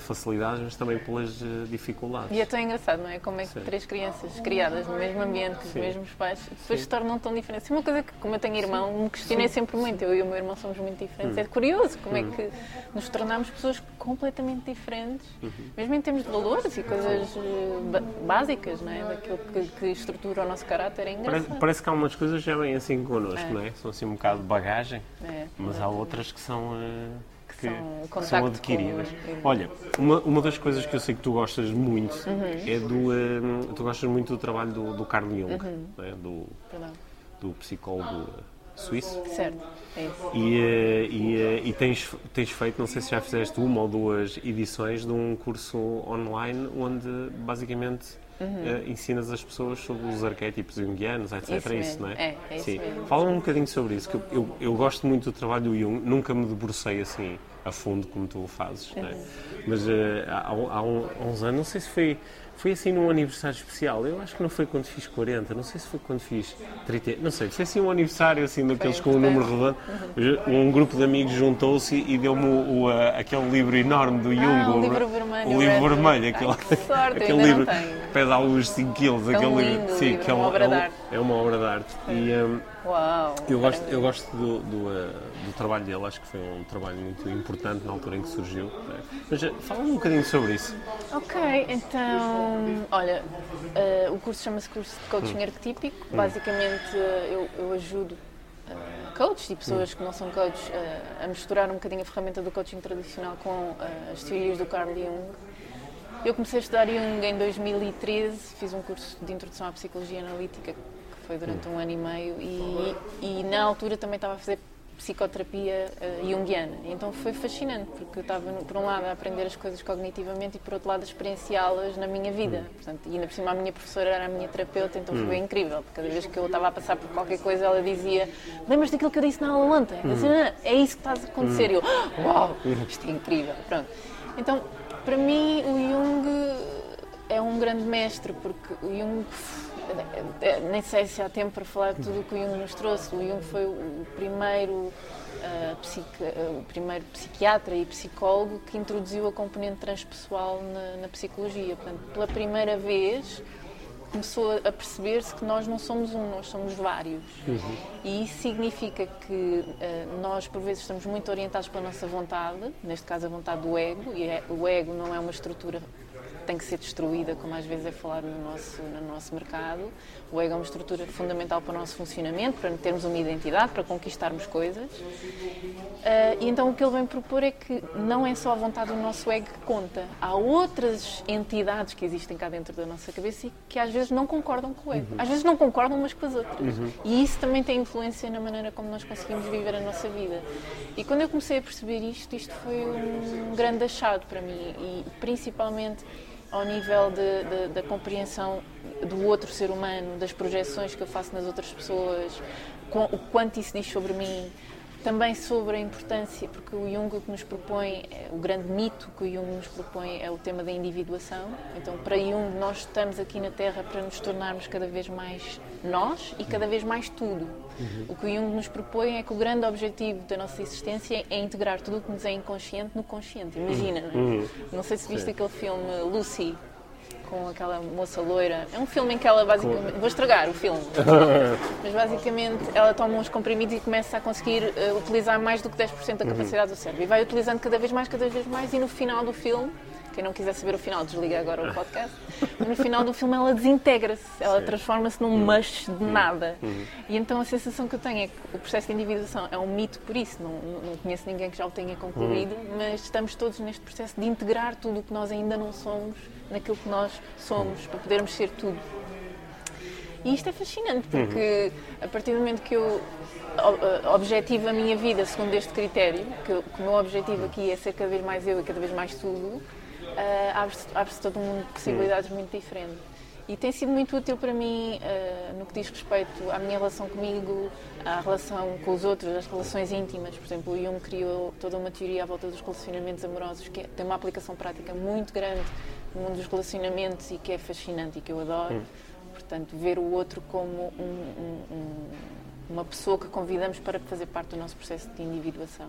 facilidades, mas também pelas eh, dificuldades. E é tão engraçado, não é? Como é que Sim. três crianças criadas no mesmo ambiente, com os Sim. mesmos pais, depois se tornam tão diferentes. É uma coisa que, como eu tenho irmão, me questionei sempre muito. Eu e o meu irmão somos muito diferentes. Hum. É curioso como é que nos tornamos pessoas completamente diferentes, Uhum. mesmo em termos de valores e coisas eh, básicas, não é? Daquilo que, que estrutura o nosso caráter. É Parece, engraçado. parece que há umas coisas já vêm assim connosco, É. não é? São assim um bocado de bagagem. É, Mas há outras que são, eh, que, são adquiridas. com- Olha, uma, uma das coisas que eu sei que tu gostas muito Uhum. é do. eh, tu gostas muito do trabalho do, do Carl Jung, Uhum. não é? do, do psicólogo suíço. Certo, é isso. E, eh, e, eh, e tens, tens feito, não sei se já fizeste uma ou duas edições de um curso online onde basicamente eh, ensinas as pessoas sobre os arquétipos junguianos, etc. Uhum. Isso é isso, não é? É, é isso Sim. mesmo. Fala-me um bocadinho sobre isso, que eu, eu, eu gosto muito do trabalho do Jung, nunca me debrucei assim a fundo como tu o fazes, não é? Uhum. Mas eh, há, há um- há uns anos, não sei se foi, foi assim num aniversário especial, eu acho que não foi quando fiz 40, não sei se foi quando fiz 30, não sei, foi assim um aniversário assim daqueles com um número redondo, um grupo de amigos juntou-se e deu-me o, o, aquele livro enorme do Jung, Ah, o o- livro vermelho, o livro vermelho, aquele, que sorte, aquele livro não tenho. pesa alguns 5 quilos, aquele lindo livro, sim, livro, que é uma um- obra é um- de arte. é uma obra de arte. E, hum, Uau! eu gosto, eu gosto do, do, eh, do trabalho dele, acho que foi um trabalho muito importante na altura em que surgiu. né? Mas eh, fala-me um bocadinho sobre isso. Ok, então, olha, eh, o curso chama-se curso de Hum. coaching arquetípico. Basicamente, eh, eu, eu ajudo eh, coaches e pessoas que não são coaches a misturar um bocadinho a ferramenta do coaching tradicional com as teorias do Carl Jung. Eu comecei a estudar Jung em 2013, fiz um curso de introdução à psicologia analítica foi durante um ano e meio e, e na altura também estava a fazer psicoterapia eh, junguiana. Então foi fascinante, porque eu estava, por um lado, a aprender as coisas cognitivamente e, por outro lado, a experienciá-las na minha vida. Portanto, e ainda por cima, a minha professora era a minha terapeuta, então foi bem incrível. porque Cada vez que eu estava a passar por qualquer coisa, ela dizia: Lembras daquilo que eu disse na aula ontem? Eu dizia, "Ah, é isso que está a acontecer. E eu, "Ah, uau, isto é incrível. Pronto. Então, para mim, o Jung é um grande mestre, porque o Jung, nem sei se há tempo para falar de tudo o que o Jung nos trouxe. O Jung foi o primeiro, ah, psiqui- ah, o primeiro psiquiatra e psicólogo que introduziu a componente transpessoal na, na psicologia. Portanto, pela primeira vez começou a perceber-se que nós não somos um, nós somos vários. E isso significa que eh, nós, por vezes, estamos muito orientados pela nossa vontade, neste caso a vontade do ego, e é- o ego não é uma estrutura tem que ser destruída, como às vezes é falado no nosso, no nosso mercado. O ego é uma estrutura fundamental para o nosso funcionamento, para termos uma identidade, para conquistarmos coisas. Ah, e então o que ele vem propor é que não é só a vontade do nosso ego que conta. Há outras entidades que existem cá dentro da nossa cabeça e que às vezes não concordam com o ego. Às vezes não concordam umas com as outras. E isso também tem influência na maneira como nós conseguimos viver a nossa vida. E quando eu comecei a perceber isto, isto foi um grande achado para mim. E principalmente ao nível de- de- da compreensão do outro ser humano, das projeções que eu faço nas outras pessoas, com- o quanto isso diz sobre mim, também sobre a importância, porque o Jung o que nos propõe, o grande mito que o Jung nos propõe é o tema da individuação. Então, para Jung, nós estamos aqui na Terra para nos tornarmos cada vez mais nós e cada vez mais tudo. O que o Jung nos propõe é que o grande objetivo da nossa existência é integrar tudo o que nos é inconsciente no consciente. Imagina, não, é? não sei se viste aquele filme Lucy com aquela moça loira. É um filme em que ela basicamente. Vou estragar o filme. Mas basicamente ela toma uns comprimidos e começa a conseguir eh, utilizar mais do que 10% da capacidade do cérebro. E vai utilizando cada vez mais, cada vez mais, e no final do filme. Quem não quiser saber o final, desliga agora o podcast. Mas no final do filme ela desintegra-se, ela transforma-se num mush de nada. E então a sensação que eu tenho é que o processo de individuação é um mito por isso, não, não conheço ninguém que já o tenha concluído, mas estamos todos neste processo de integrar tudo o que nós ainda não somos naquilo que nós somos, para podermos ser tudo. E isto é fascinante, porque a partir do momento que eu objetivo a minha vida segundo este critério, que, o- meu objetivo aqui é ser cada vez mais eu e cada vez mais tudo, abre-se abre-se todo um mundo de possibilidades muito diferente. E tem sido muito útil para mim ah, no que diz respeito à minha relação comigo, à relação com os outros, às relações íntimas. Por exemplo, o Jung criou toda uma teoria à volta dos relacionamentos amorosos que tem uma aplicação prática muito grande no mundo dos relacionamentos e que é fascinante e que eu adoro. Portanto, ver o outro como um- um- um- uma pessoa que convidamos para fazer parte do nosso processo de individuação.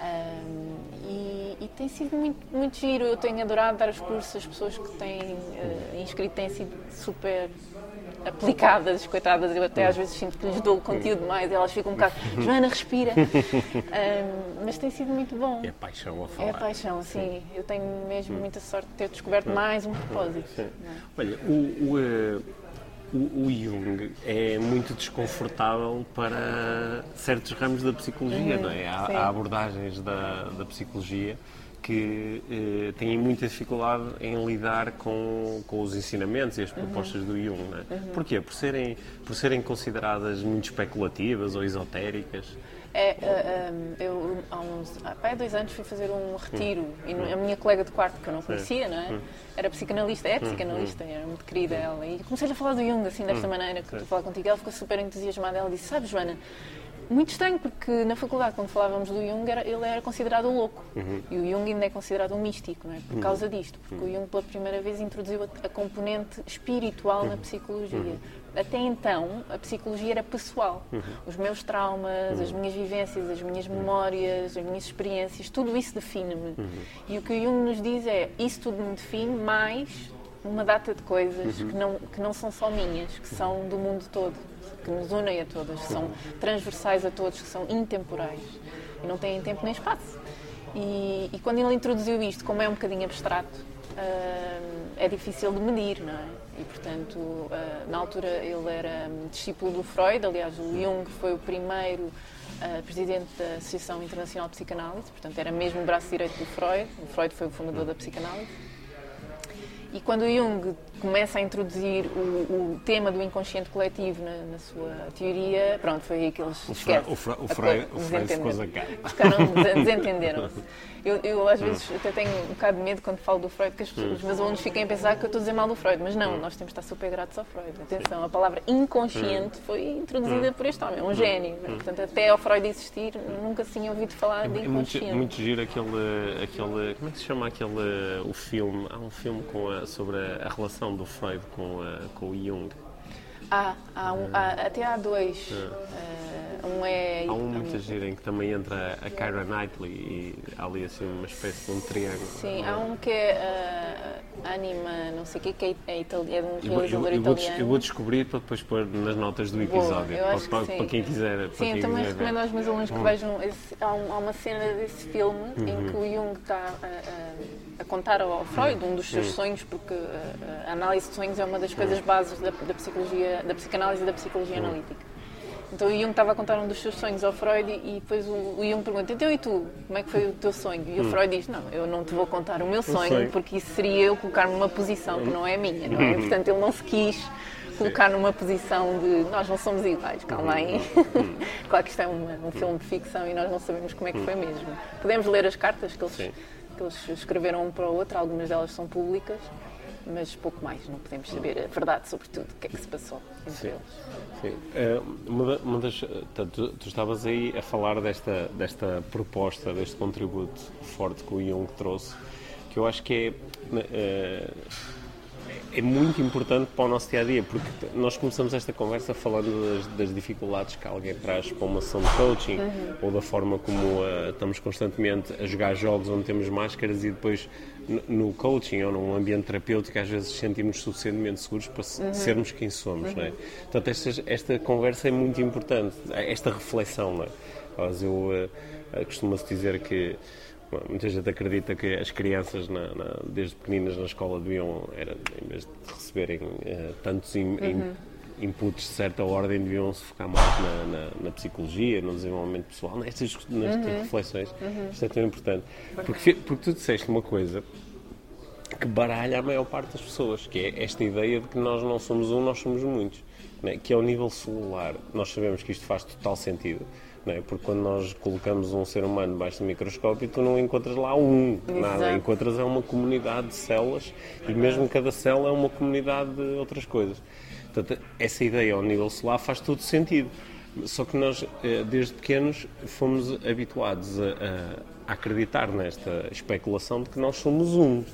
Ahm, e, e tem sido muito, muito giro. Eu tenho adorado dar os cursos, as pessoas que têm eh, inscrito têm sido super aplicadas, coitadas. Eu até às vezes sinto que lhes dou conteúdo demais e elas ficam um bocado, Joana, respira. Ahm, mas tem sido muito bom. É paixão a É falar. a paixão, sim. Eu tenho mesmo muita sorte de ter descoberto mais um propósito. Sim. é? Olha, o, o, eh, o- o Jung é muito desconfortável para certos ramos da psicologia, não é? Há, há abordagens da, da psicologia que eh, têm muita dificuldade em lidar com, com os ensinamentos e as propostas do Jung, não é? Porquê? Por serem, por serem consideradas muito especulativas ou esotéricas? É, ah, eu há uns há dois anos fui fazer um retiro e a minha colega de quarto, que eu não conhecia, não é? Era psicanalista, é psicanalista, era muito querida ela. E comecei a falar do Jung assim, desta maneira que estou a falar contigo. Ela ficou super entusiasmada. Ela disse: Sabes, Joana, muito estranho, porque na faculdade, quando falávamos do Jung, era- ele era considerado um louco. E o Jung ainda é considerado um místico, não é? Por causa disto. Porque o Jung, pela primeira vez, introduziu a, a componente espiritual na psicologia. Até então, a psicologia era pessoal. Os meus traumas, as minhas vivências, as minhas memórias, as minhas experiências, tudo isso define-me. E o que o Jung nos diz é: isso tudo me define, mais uma data de coisas que, não, que não são só minhas, que são do mundo todo, que nos unem a todas, que são transversais a todos, que são intemporais e não têm tempo nem espaço. E, e quando ele introduziu isto, como é um bocadinho abstrato, ah, é difícil de medir, não é? E, portanto, ah, na altura ele era hum, discípulo do Freud, aliás, o Jung foi o primeiro ah, presidente da Associação Internacional de Psicanálise, portanto, era mesmo o braço direito do Freud. O Freud foi o fundador da psicanálise. E quando Jung começa a introduzir o, o tema do inconsciente coletivo na, na sua teoria, pronto, foi aí que eles O o ficou zangado. Desen- desentenderam-se. Eu, eu, às vezes, até tenho um bocado de medo quando falo do Freud, que as pessoas- os meus alunos fiquem a pensar que eu estou a dizer mal do Freud, mas não, nós temos de estar super gratos ao Freud. Atenção, a palavra inconsciente foi introduzida por este homem, é um gênio. é? Portanto, até ao Freud existir, nunca se tinha ouvido falar de É muito, inconsciente. muito giro aquele, aquele. Como é que se chama aquele. O filme? Há um filme com a- sobre a, a relação do Freud com, a- com o Jung. Há, há um- há- até há dois. Eh, um é. Há um muito giro em que também entra a Kyra Knightley e há ali assim uma espécie de um triângulo. Sim, há um que é eh, Anima, não sei o que, que é, é, itali- é de um Eu vou, eu, realizador eu vou des- italiano. eu vou descobrir para depois pôr nas notas do episódio. eu para, para- para quem quiser. Para Sim, quem eu também ver. recomendo aos meus alunos que vejam. Esse, há, um- uma cena desse filme em que o Jung está a, a- a contar ao Freud um dos seus sonhos, porque a, a análise de sonhos é uma das coisas bases da, da psicologia, da psicanálise e da psicologia analítica. Então o Jung estava a contar um dos seus sonhos ao Freud e, e depois o, o Jung pergunta, então e tu, como é que foi o teu sonho? E o Freud diz, não, eu não te vou contar o meu sonho, sonho. porque isso seria eu colocar-me numa posição que não é minha, não é? Portanto, ele não se quis colocar numa posição de nós não somos iguais, calma aí. claro que isto é uma- um filme de ficção e nós não sabemos como é que foi mesmo. Podemos ler as cartas que eles, Sim. que eles escreveram um para o outro, algumas delas são públicas, mas pouco mais, não podemos saber a verdade sobre tudo, o que é que se passou entre Sim. eles. Sim. Eh, uma, da- uma das, eh, tu, tu estavas aí a falar desta, desta proposta, deste contributo forte que o Jung trouxe, que eu acho que é, eh, é muito importante para o nosso dia a dia, porque nós começamos esta conversa falando das, das dificuldades que alguém traz para uma sessão de coaching ou da forma como eh, estamos constantemente a jogar jogos onde temos máscaras e depois no- coaching ou num ambiente terapêutico às vezes sentimos suficientemente seguros para se- sermos quem somos, não é? Portanto, esta, esta conversa é muito importante, esta reflexão, não é? Eu eh, eh, costuma-se dizer que Bom, Muita gente acredita que as crianças, na- na- desde pequeninas na escola, deviam, era, em vez de receberem eh, tantos in- in- inputs de certa ordem, deviam se focar mais na, na- na psicologia, no desenvolvimento pessoal, nestas, nestas reflexões. Isto é tão importante. Porque, porque tu disseste uma coisa que baralha a maior parte das pessoas, que é esta ideia de que nós não somos um, nós somos muitos, né? que é o nível celular. Nós sabemos que isto faz total sentido, né? porque quando nós colocamos um ser humano debaixo do microscópio, tu não encontras lá um, nada, Exato. encontras é uma comunidade de células e mesmo cada célula é uma comunidade de outras coisas. Portanto, essa ideia ao nível celular faz todo sentido. Só que nós, eh, desde pequenos, fomos habituados a, a- acreditar nesta especulação de que nós somos um.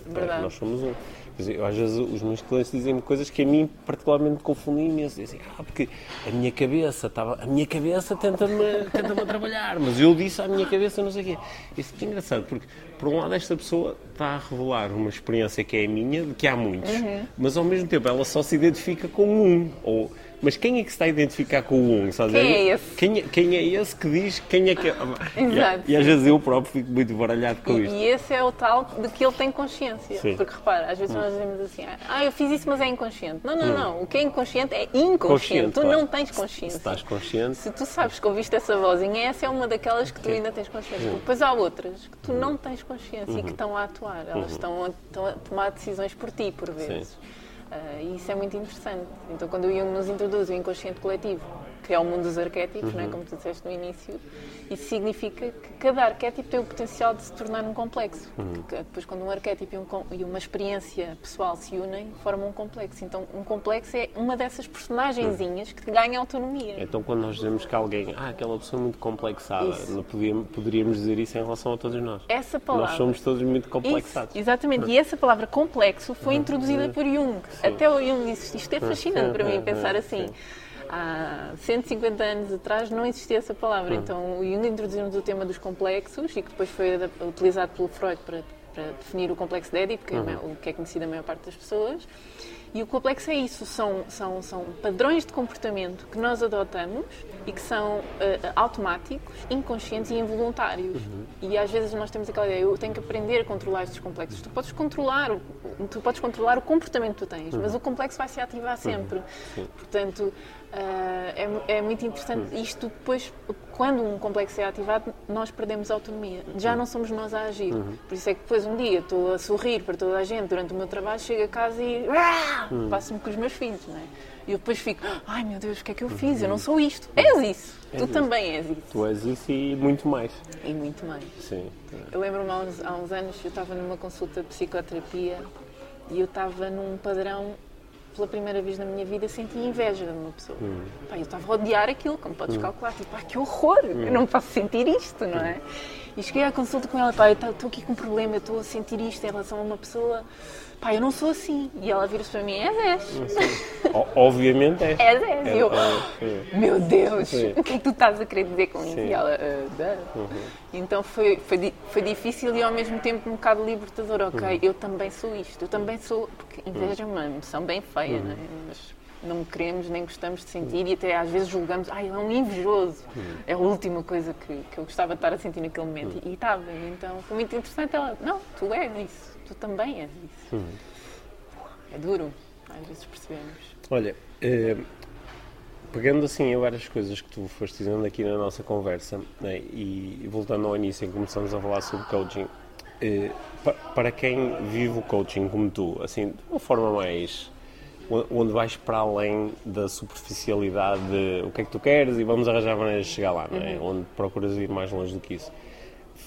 nós somos um. Dizer, às vezes os meus clientes dizem-me coisas que a mim particularmente confundem imenso. Dizem, ah, porque a minha cabeça estava. A minha cabeça tenta-me tenta trabalhar, mas eu disse à minha cabeça não sei o quê. Isso é engraçado, porque por um lado esta pessoa está a revelar uma experiência que é a minha, de que há muitos, Uhum. mas ao mesmo tempo ela só se identifica com um. Ou, mas quem é que se está a identificar com o um? Sabes? Quem é esse? Quem, é- quem é esse que diz quem é que. é? Exato. E, e às vezes eu próprio fico muito baralhado com E, isto. e esse é o tal de que ele tem consciência. Sim. Porque repara, às vezes nós dizemos assim, ah, eu fiz isso, mas é inconsciente. Não, não, não. O que é inconsciente é inconsciente. Consciente, tu claro. não tens Se consciência. estás consciente. Se tu sabes que ouviste essa vozinha, essa é uma daquelas que tu ainda tens consciência. Porque Depois há outras que tu não tens consciência e que estão a atuar. Elas estão, a, estão a tomar decisões por ti, por vezes. Ah, e isso é muito interessante. Então, quando o Jung nos introduz o inconsciente coletivo, que é o mundo dos arquétipos, não é? como tu disseste no início, isso significa que cada arquétipo tem o potencial de se tornar um complexo. Porque depois, quando um arquétipo e, um e uma experiência pessoal se unem, formam um complexo. Então, um complexo é uma dessas personagenzinhas que ganha autonomia. Então, quando nós dizemos que alguém, ah, aquela pessoa é muito complexada, Isso. não podíamos, poderíamos dizer isso em relação a todos nós. Essa palavra. Nós somos todos muito Isso, complexados. exatamente. E essa palavra complexo foi introduzida por Jung. Até o Jung disse isto é fascinante para mim pensar assim. Há 150 anos atrás não existia essa palavra. Então o Jung introduziu-nos o tema dos complexos e que depois foi utilizado pelo Freud para, para definir o complexo de Édipo, que é o que é conhecido a maior parte das pessoas. E o complexo é isso, são, são, são padrões de comportamento que nós adotamos e que são eh, automáticos, inconscientes e involuntários. E às vezes nós temos aquela ideia, eu tenho que aprender a controlar estes complexos. Tu podes controlar o, tu podes controlar o comportamento que tu tens, mas o complexo vai se ativar sempre. Portanto, ah, é, é muito interessante. Isto depois, quando um complexo é ativado, nós perdemos a autonomia. Já não somos nós a agir. Por isso é que depois um dia estou a sorrir para toda a gente durante o meu trabalho, chego a casa e ah, passo-me com os meus filhos, não é? E eu depois fico, ai meu Deus, o que é que eu fiz? Eu não sou isto. És isso. tu isso. também és isso. Tu és isso e muito mais. E muito mais. Sim. Eu lembro-me há há uns anos, eu estava numa consulta de psicoterapia e eu estava num padrão, pela primeira vez na minha vida, senti inveja de uma pessoa. Pá, eu estava a odiar aquilo, como podes calcular. Tipo, pá, que horror, eu não posso sentir isto, não é? E cheguei à consulta com ela, pá, eu estou aqui com um problema, eu estou a sentir isto em relação a uma pessoa. Pá, eu não sou assim. E ela vira-se para mim, és, és. Obviamente é. És, és. E eu, meu Deus, Sim. o que é que tu estás a querer dizer com isso? Sim. Uhum. E ela, "Ah, dá." Então foi, foi, foi difícil e ao mesmo tempo um bocado libertador. Ok, Uhum. eu também sou isto, eu também sou. Porque inveja é uma emoção bem feia, Uhum. não é? Mas não queremos nem gostamos de sentir e até às vezes julgamos, ai, ele é um invejoso. Uhum. É a última coisa que, que eu gostava de estar a sentir naquele momento. E estava. Então foi muito interessante. Ela, não, tu és isso, tu também és isso. Uhum. É duro, às vezes percebemos. Olha, eh, pegando assim em várias coisas que tu foste dizendo aqui na nossa conversa né, e, voltando ao início em que começamos a falar sobre coaching, eh, pa- para quem vive o coaching como tu, assim, de uma forma mais. onde vais para além da superficialidade de o que é que tu queres e vamos arranjar maneiras de chegar lá, não é? Onde procuras ir mais longe do que isso.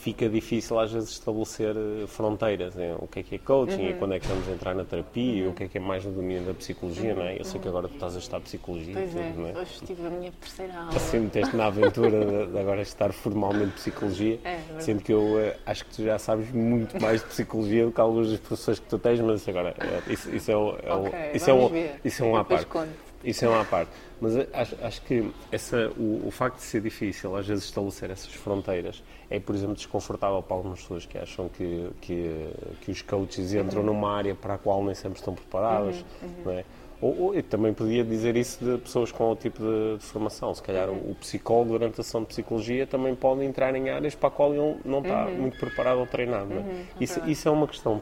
Fica difícil às vezes estabelecer eh, fronteiras, né? o que é que é coaching e quando é que vamos entrar na terapia, o que é que é mais no domínio da psicologia, não é? Eu sei que agora tu estás a estudar psicologia, e Pois é, tudo, não é? hoje tive a minha terceira aula. Assim meteste na aventura de, de agora estar formalmente psicologia, É, verdade. sendo que eu eh, acho que tu já sabes muito mais de psicologia do que algumas das professores que tu tens, mas agora, eh, isso, isso é, o- é, o- Ok, isso é, um, isso é um à parte. conto. Isso é uma parte. Mas acho, acho que essa, o, o facto de ser difícil, às vezes, estabelecer essas fronteiras é, por exemplo, desconfortável para algumas pessoas que acham que, que, que os coaches entram numa área para a qual nem sempre estão preparados. Não é? Ou, ou eu também podia dizer isso de pessoas com outro tipo de, de formação. Se calhar o, o psicólogo, durante a sessão de psicologia, também pode entrar em áreas para a qual ele não está muito preparado ou treinado. é? isso, isso é uma questão.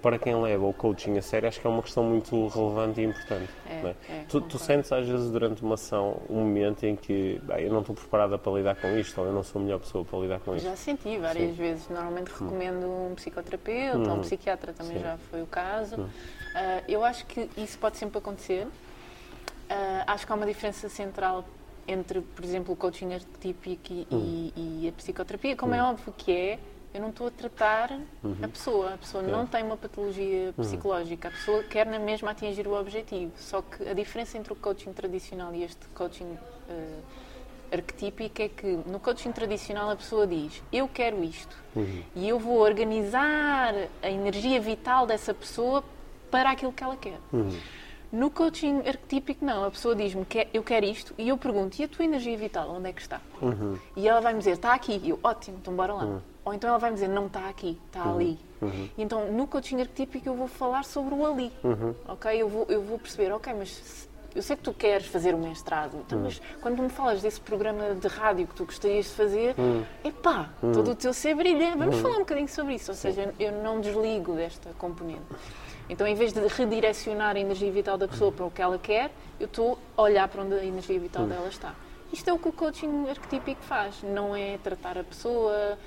Para quem leva o coaching a sério, acho que é uma questão muito relevante e importante. É, é? é, tu, tu sentes às vezes durante uma sessão um momento em que "Bem, eu não estou preparada para lidar com isto ou eu não sou a melhor pessoa para lidar com isto. Já senti várias vezes. Normalmente recomendo um psicoterapeuta ou um psiquiatra, também Sim. já foi o caso. Ah, eu acho que isso pode sempre acontecer. Ah, acho que há uma diferença central entre, por exemplo, o coaching arquetípico e, e- e a psicoterapia. Como é óbvio que é, eu não estou a tratar a pessoa. A pessoa não tem uma patologia psicológica. A pessoa quer na mesma atingir o objetivo. Só que a diferença entre o coaching tradicional e este coaching ah, arquetípico é que no coaching tradicional a pessoa diz eu quero isto e eu vou organizar a energia vital dessa pessoa para aquilo que ela quer. No coaching arquetípico, não. A pessoa diz-me que eu quero isto e eu pergunto: e a tua energia vital, onde é que está? E ela vai-me dizer: está aqui. E eu: ótimo, então bora lá. Ou então ela vai-me dizer: não está aqui, está ali. E então no coaching arquetípico eu vou falar sobre o ali. Ok? Eu vou, eu vou perceber: ok, mas eu sei que tu queres fazer o mestrado, então, mas quando me falas desse programa de rádio que tu gostarias de fazer, epá, todo o teu ser brilha. Vamos falar um bocadinho sobre isso. Ou seja, eu não desligo desta componente. Então, em vez de redirecionar a energia vital da pessoa para o que ela quer, eu estou a olhar para onde a energia vital dela está. Isto é o que o coaching arquetípico faz. Não é tratar a pessoa,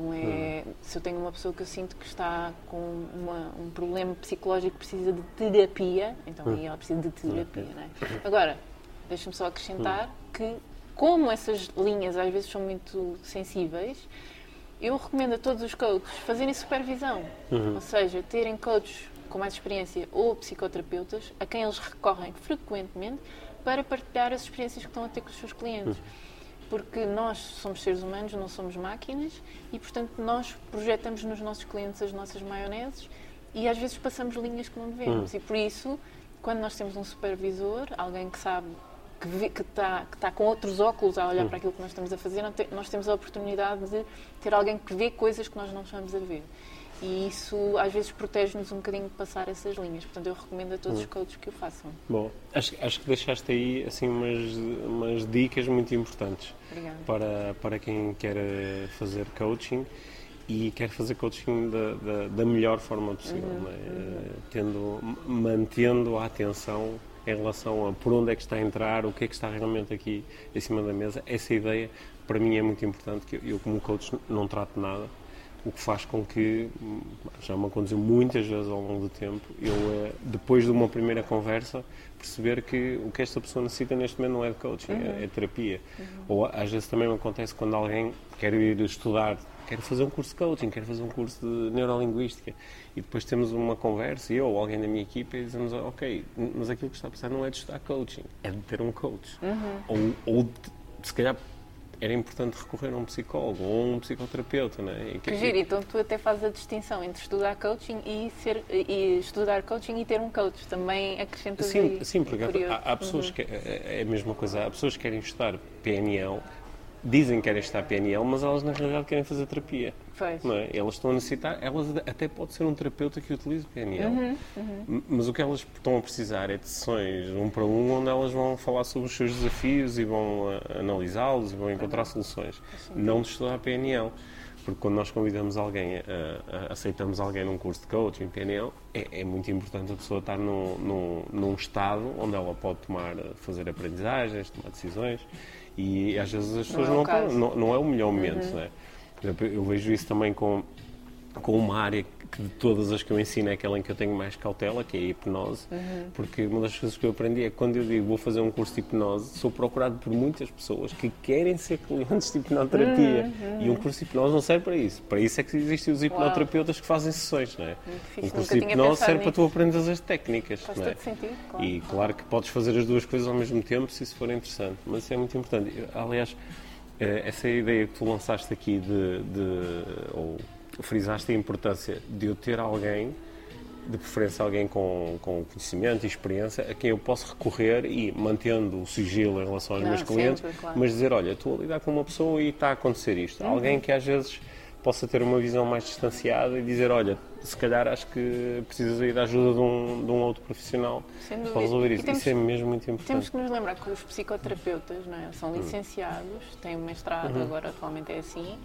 não é. Se eu tenho uma pessoa que eu sinto que está com uma- um problema psicológico que precisa de terapia, então aí ela precisa de terapia, não é? Agora, deixa-me só acrescentar que, como essas linhas às vezes são muito sensíveis, eu recomendo a todos os coaches fazerem supervisão, ou seja, terem coaches com mais experiência ou psicoterapeutas a quem eles recorrem frequentemente para partilhar as experiências que estão a ter com os seus clientes. Porque nós somos seres humanos, não somos máquinas e, portanto, nós projetamos nos nossos clientes as nossas maioneses e às vezes passamos linhas que não devemos. E por isso, quando nós temos um supervisor, alguém que sabe que está que tá com outros óculos a olhar para aquilo que nós estamos a fazer, nós temos a oportunidade de ter alguém que vê coisas que nós não estamos a ver. E isso às vezes protege-nos um bocadinho de passar essas linhas. Portanto, eu recomendo a todos os coaches que o façam. Bom, acho, acho que deixaste aí assim umas, umas dicas muito importantes Obrigada. para, para quem quer eh, fazer coaching e quer fazer coaching da, da, da melhor forma possível, não é? Eh, tendo, mantendo a atenção em relação a por onde é que está a entrar, o que é que está realmente aqui em cima da mesa. Essa ideia para mim é muito importante, que eu, eu como coach não trato nada, o que faz com que, hum, já me aconteceu muitas vezes ao longo do tempo, eu, eh, depois de uma primeira conversa, perceber que o que esta pessoa necessita neste momento não é de coaching, é, é terapia. Ou às vezes também me acontece quando alguém quer ir estudar, quer fazer um curso de coaching, quer fazer um curso de neurolinguística, e depois temos uma conversa, eu ou alguém da minha equipa, e dizemos, ok, mas aquilo que está a precisar não é de estudar coaching, é de ter um coach. Ou, ou de- se calhar era importante recorrer a um psicólogo ou um psicoterapeuta, não é? E Que giro, então tu até fazes a distinção entre estudar coaching e, ser, e estudar coaching e ter um coach. Também acrescentas Sim, sim porque É há, há pessoas que é é a mesma coisa, há pessoas que querem estudar PNL, dizem que querem estudar PNL, mas elas na realidade querem fazer terapia. Pois. Não é? Elas estão a necessitar, elas até pode ser um terapeuta que utilize PNL. Uhum, M- Mas o que elas estão a precisar é de sessões um para um, onde elas vão falar sobre os seus desafios e vão ah, analisá-los e vão encontrar soluções. Não de estudar PNL. Porque quando nós convidamos alguém, a- a- aceitamos alguém num curso de coaching, PNL, é, é muito importante a pessoa estar num, num, num estado onde ela pode tomar, fazer aprendizagens, tomar decisões. E às vezes as pessoas é o não, caso. não, não é o melhor momento, não é? Por exemplo, eu vejo isso também com, com uma área que de todas as que eu ensino é aquela em que eu tenho mais cautela, que é a hipnose, porque uma das coisas que eu aprendi é que quando eu digo vou fazer um curso de hipnose, sou procurado por muitas pessoas que querem ser clientes de hipnoterapia. E um curso de hipnose não serve para isso. Para isso é que existem os hipnoterapeutas que fazem sessões, não é? Um curso de hipnose serve para tu nisso. aprenderes as técnicas. Faz não é? todo sentido, claro. E claro que podes fazer as duas coisas ao mesmo tempo se isso for interessante, mas isso é muito importante. Aliás, eh, essa ideia que tu lançaste aqui de, de ou frisaste a importância de eu ter alguém, de preferência alguém com, com conhecimento e experiência, a quem eu posso recorrer e mantendo o sigilo em relação aos Não, meus clientes, sempre, claro. mas dizer, olha, estou a lidar com uma pessoa e está a acontecer isto. Uhum. Alguém que às vezes possa ter uma visão mais distanciada e dizer, olha, se calhar acho que precisas aí da ajuda de um, de um outro profissional para resolver isso. temos- isso é mesmo muito Temos importante. que nos lembrar que os psicoterapeutas não é? são licenciados, têm um mestrado, agora atualmente é assim,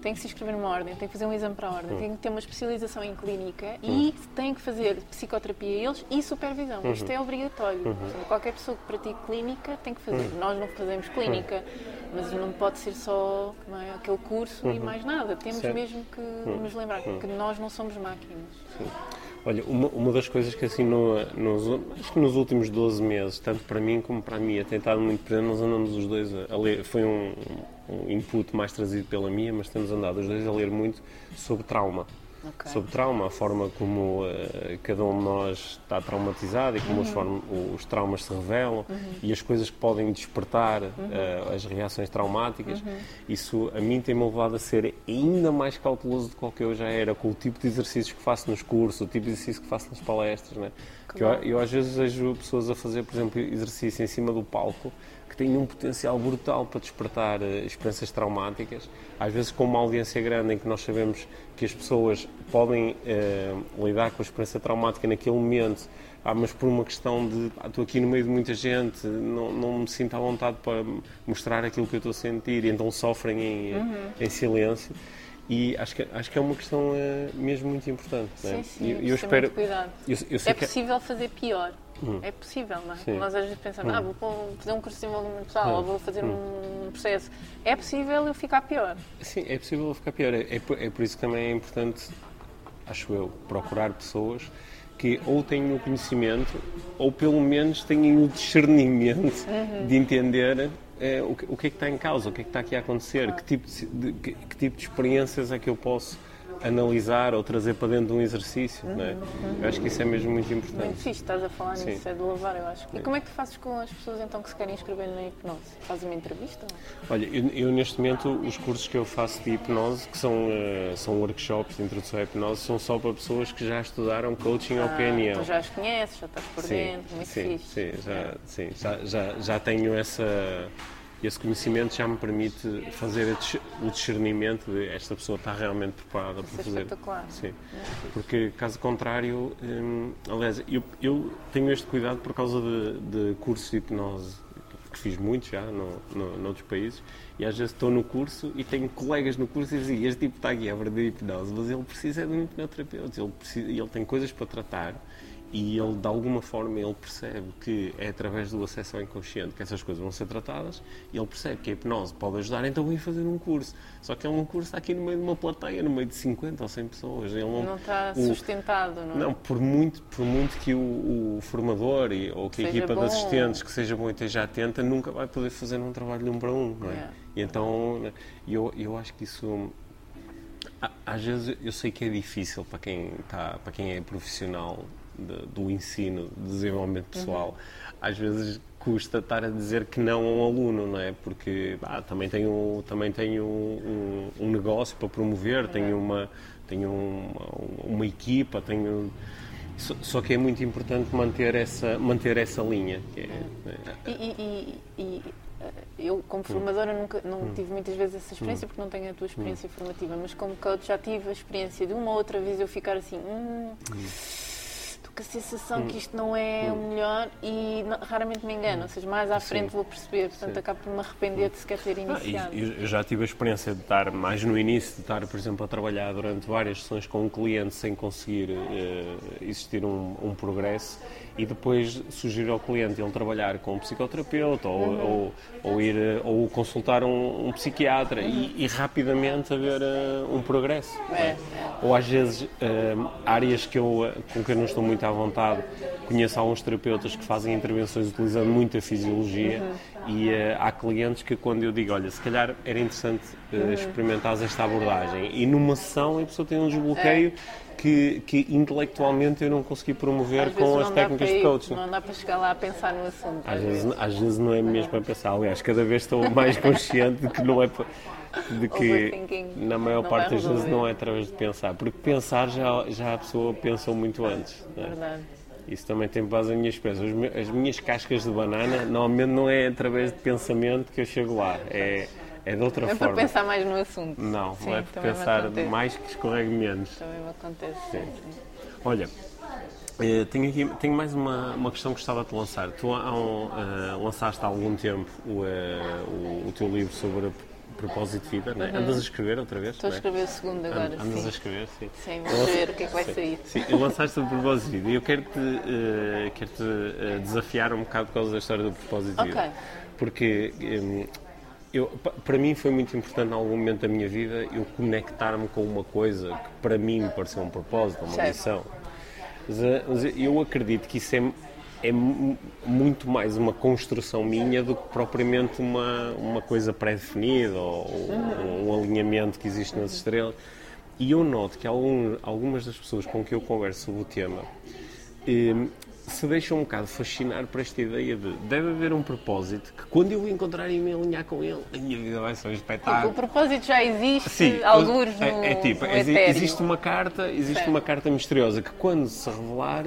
tem que se inscrever numa ordem, tem que fazer um exame para a ordem, tem que ter uma especialização em clínica e tem que fazer psicoterapia eles e supervisão. Isto é obrigatório. Portanto, qualquer pessoa que pratique clínica tem que fazer. Nós não fazemos clínica, mas não pode ser só é, aquele curso e mais nada. Temos Certo. mesmo que nos lembrar que nós não somos máquinas. Olha, uma, uma das coisas que assim, no, nos, acho que nos últimos 12 meses, tanto para mim como para a Mia, tem estado muito presente, nós andamos os dois a, a ler, foi um, um input mais trazido pela Mia, mas temos andado os dois a ler muito sobre trauma. Ok. Sobre trauma, a forma como eh, cada um de nós está traumatizado e como os, form- os traumas se revelam e as coisas que podem despertar eh, as reações traumáticas. Isso a mim tem-me levado a ser ainda mais cauteloso do que eu já era com o tipo de exercícios que faço nos cursos, o tipo de exercício que faço nas palestras. Né? Que eu, eu às vezes vejo pessoas a fazer, por exemplo, exercício em cima do palco têm um potencial brutal para despertar eh, experiências traumáticas, às vezes com uma audiência grande em que nós sabemos que as pessoas podem eh, lidar com a experiência traumática naquele momento, ah, mas por uma questão de ah, estou aqui no meio de muita gente, não, não me sinto à vontade para mostrar aquilo que eu estou a sentir, e então sofrem em, eh, em silêncio. E acho que, acho que é uma questão eh, mesmo muito importante. é? Sim, sim, E eu, ter espero. Eu, eu É que possível fazer pior. É possível, não é? Sim. Nós às vezes pensamos, ah, vou fazer um curso de desenvolvimento pessoal, Hum. ou vou fazer um processo. É possível eu ficar pior. Sim, é possível ficar pior. É, é por, é por isso que também é importante, acho eu, procurar pessoas que ou tenham o conhecimento ou pelo menos tenham o discernimento de entender eh, o, que, o que é que está em causa, o que é que está aqui a acontecer, que tipo de, de- que, que tipo de experiências é que eu posso analisar ou trazer para dentro de um exercício. Não é? Eu acho que isso é mesmo muito Muito importante. fixe, estás a falar Sim. nisso, é de louvar, eu acho. E como é que tu fazes com as pessoas então que se querem inscrever na hipnose? Fazes uma entrevista? Olha, eu, eu neste momento, os cursos que eu faço de hipnose, que são, eh, são workshops de introdução à hipnose, são só para pessoas que já estudaram coaching ou PNL. Tu já as conheces, já estás por dentro, muito sim, fixe. sim, já, sim, já, já, já tenho essa, esse conhecimento, já me permite fazer o discernimento de esta pessoa está realmente preparada para é fazer. espetacular. Sim, porque caso contrário, hum, aliás, eu, eu tenho este cuidado por causa de, de cursos de hipnose que fiz muito já no, no, noutros países e às vezes estou no curso e tenho colegas no curso e dizem este tipo está aqui a de hipnose, mas ele precisa de um hipnoterapeuta, ele, precisa, ele tem coisas para tratar e ele de alguma forma ele percebe que é através do acesso ao inconsciente que essas coisas vão ser tratadas e ele percebe que a hipnose pode ajudar, então vem fazer um curso. Só que é um curso está aqui no meio de uma plateia, no meio de 50 ou 100 pessoas. Ele não, Não está o- sustentado, não é? não, por muito, por muito que o, o formador e, ou que a equipa bom. de assistentes que seja bom e esteja atenta nunca vai poder fazer um trabalho de um para um, não é? Yeah. E então eu, eu acho que isso às vezes eu sei que é difícil para quem está, para quem é profissional de- do ensino, de desenvolvimento pessoal. Às vezes custa estar a dizer que não a um aluno, não é? Porque ah, também tenho também tenho um, um negócio para promover, tenho uma tenho uma, uma equipa, tenho só, só que é muito importante manter essa manter essa linha. Que é, E, e- e- eh, eu, como formadora, nunca, não tive muitas vezes essa experiência porque não tenho a tua experiência formativa, mas como coach já tive a experiência de uma ou outra vez eu ficar assim, hum, com a sensação que isto não é o melhor e não- raramente me engano, ou seja, mais à frente vou perceber, portanto Sim. acabo por me arrepender de sequer ter Ah, e iniciado. eu, eu já tive a experiência de estar mais no início, de estar, por exemplo, a trabalhar durante várias sessões com um cliente sem conseguir eh, existir um, um progresso e depois sugerir ao cliente ele trabalhar com um psicoterapeuta ou, ou, ou ir ou consultar um, um psiquiatra e, e rapidamente haver eh, um progresso. não é? É, Ou às vezes eh, áreas que eu, eh, com que eu não estou muito à vontade, conheço alguns terapeutas que fazem intervenções utilizando muita fisiologia e eh, há clientes que quando eu digo, olha, se calhar era interessante uh, experimentares esta abordagem e numa sessão a pessoa tem um desbloqueio que, que intelectualmente eu não consegui promover Às vezes com as técnicas de coaching. Não dá para chegar lá a pensar no assunto. Às vezes, às vezes não é mesmo para pensar, aliás, cada vez estou mais consciente de que não é de que na maior não parte das vezes não é através de pensar, porque pensar já, já a pessoa pensou muito antes. é? Verdade. Isso também tem base na minha experiência. As minhas cascas de banana, normalmente não é através de pensamento que eu chego lá, é, é de outra É para forma. pensar mais no assunto. Não, Sim, não é me pensar mais que escorregue menos. Também me acontece. Sim. sim. Olha, eh, tenho, aqui, tenho mais uma, uma questão que gostava de te lançar. Tu um, eh, lançaste há algum tempo o, eh, o, o teu livro sobre propósito de vida, não é? Andas a escrever outra vez? Estou a é? escrever o segundo agora, Andas sim. a escrever, sim. Sim, vamos ver o que é que vai Sim. sair. Sim, eu lançaste o propósito de vida e eu quero-te eh, quero-te, eh, desafiar um bocado por causa da história do propósito de vida. Ok. Porque hum, eu, pa- para mim foi muito importante, em algum momento da minha vida, eu conectar-me com uma coisa que para mim me pareceu um propósito, uma Certo. missão. Mas, eh, mas eu acredito que isso é, é mu- muito mais uma construção minha do que propriamente uma, uma coisa pré-definida ou um, um alinhamento que existe nas estrelas. E eu noto que algum, algumas das pessoas com que eu converso sobre o tema eh, se deixam um bocado fascinar por esta ideia de deve haver um propósito que quando eu o encontrar e me alinhar com ele, a minha vida vai ser um Tipo, espetáculo. o propósito já existe, Sim, alguns no, é, é tipo, no etéreo. existe uma carta, existe Certo. uma carta misteriosa que quando se revelar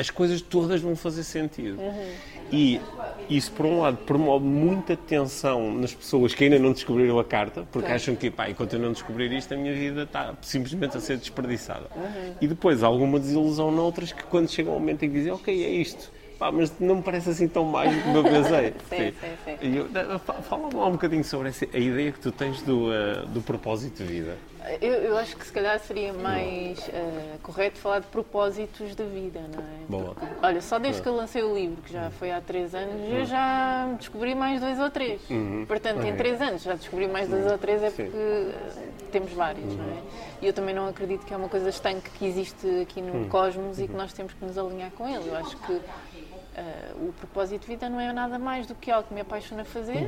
as coisas todas vão fazer sentido. Uhum. E isso, por um lado, promove muita tensão nas pessoas que ainda não descobriram a carta, porque Certo. acham que, pá, enquanto eu não descobrir isto, a minha vida está simplesmente a ser desperdiçada. Uhum. E depois, alguma desilusão noutras que, quando chega um momento em que dizem, ok, é isto. Pá, mas não me parece assim tão mágico como eu pensei. Sim, sim, sim. E fa- Fala-me lá um bocadinho sobre essa, a ideia que tu tens do, eh, do propósito de vida. Eu, eu acho que se calhar seria mais eh, correto falar de propósitos da vida, não é? Boa. Porque, olha, só desde que eu lancei o livro, que já foi há três anos, eu já descobri mais dois ou três. Portanto, em Ok. três anos já descobri mais dois ou três, é porque eh, temos vários, não é? E eu também não acredito que é uma coisa estanque que existe aqui no cosmos e que nós temos que nos alinhar com ele. Eu acho que eh, o propósito de vida não é nada mais do que algo que me apaixona fazer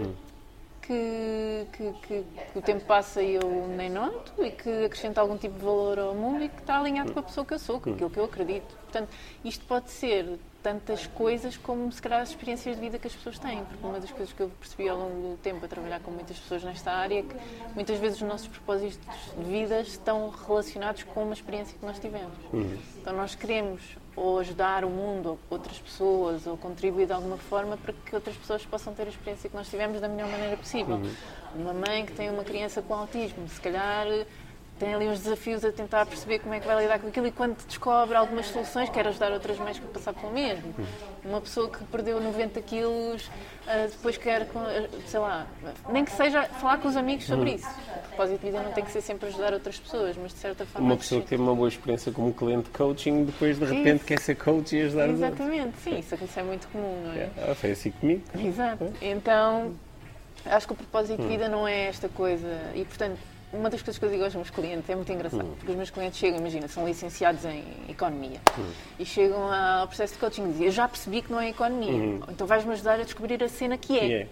que, que- que- que o tempo passa e eu nem noto e que acrescenta algum tipo de valor ao mundo e que está alinhado com a pessoa que eu sou, com aquilo que eu acredito. Portanto, isto pode ser tantas coisas como se calhar as experiências de vida que as pessoas têm, porque uma das coisas que eu percebi ao longo do tempo a trabalhar com muitas pessoas nesta área é que muitas vezes os nossos propósitos de vida estão relacionados com uma experiência que nós tivemos. Então nós queremos ou ajudar o mundo ou outras pessoas ou contribuir de alguma forma para que outras pessoas possam ter a experiência que nós tivemos da melhor maneira possível. Uma mãe que tem uma criança com autismo, se calhar tem ali uns desafios a tentar perceber como é que vai lidar com aquilo e quando descobre algumas soluções quer ajudar outras mães a passar pelo mesmo. Uma pessoa que perdeu 90 quilos ah, depois quer, ah, sei lá, nem que seja falar com os amigos sobre isso. O propósito de vida não tem que ser sempre ajudar outras pessoas, mas de certa forma... Uma pessoa que teve uma boa experiência como cliente de coaching, depois de repente Isso. quer ser coach e ajudar. Exatamente, sim, isso isso é muito comum, não é? Ah, foi assim comigo. Exato. Então, acho que o propósito Hum. de vida não é esta coisa. E, portanto, uma das coisas que eu digo aos meus clientes é muito engraçado, Hum. porque os meus clientes chegam, imagina, são licenciados em economia Hum. e chegam ao processo de coaching e dizem: Eu já percebi que não é economia, então vais-me ajudar a descobrir a cena que é. E é.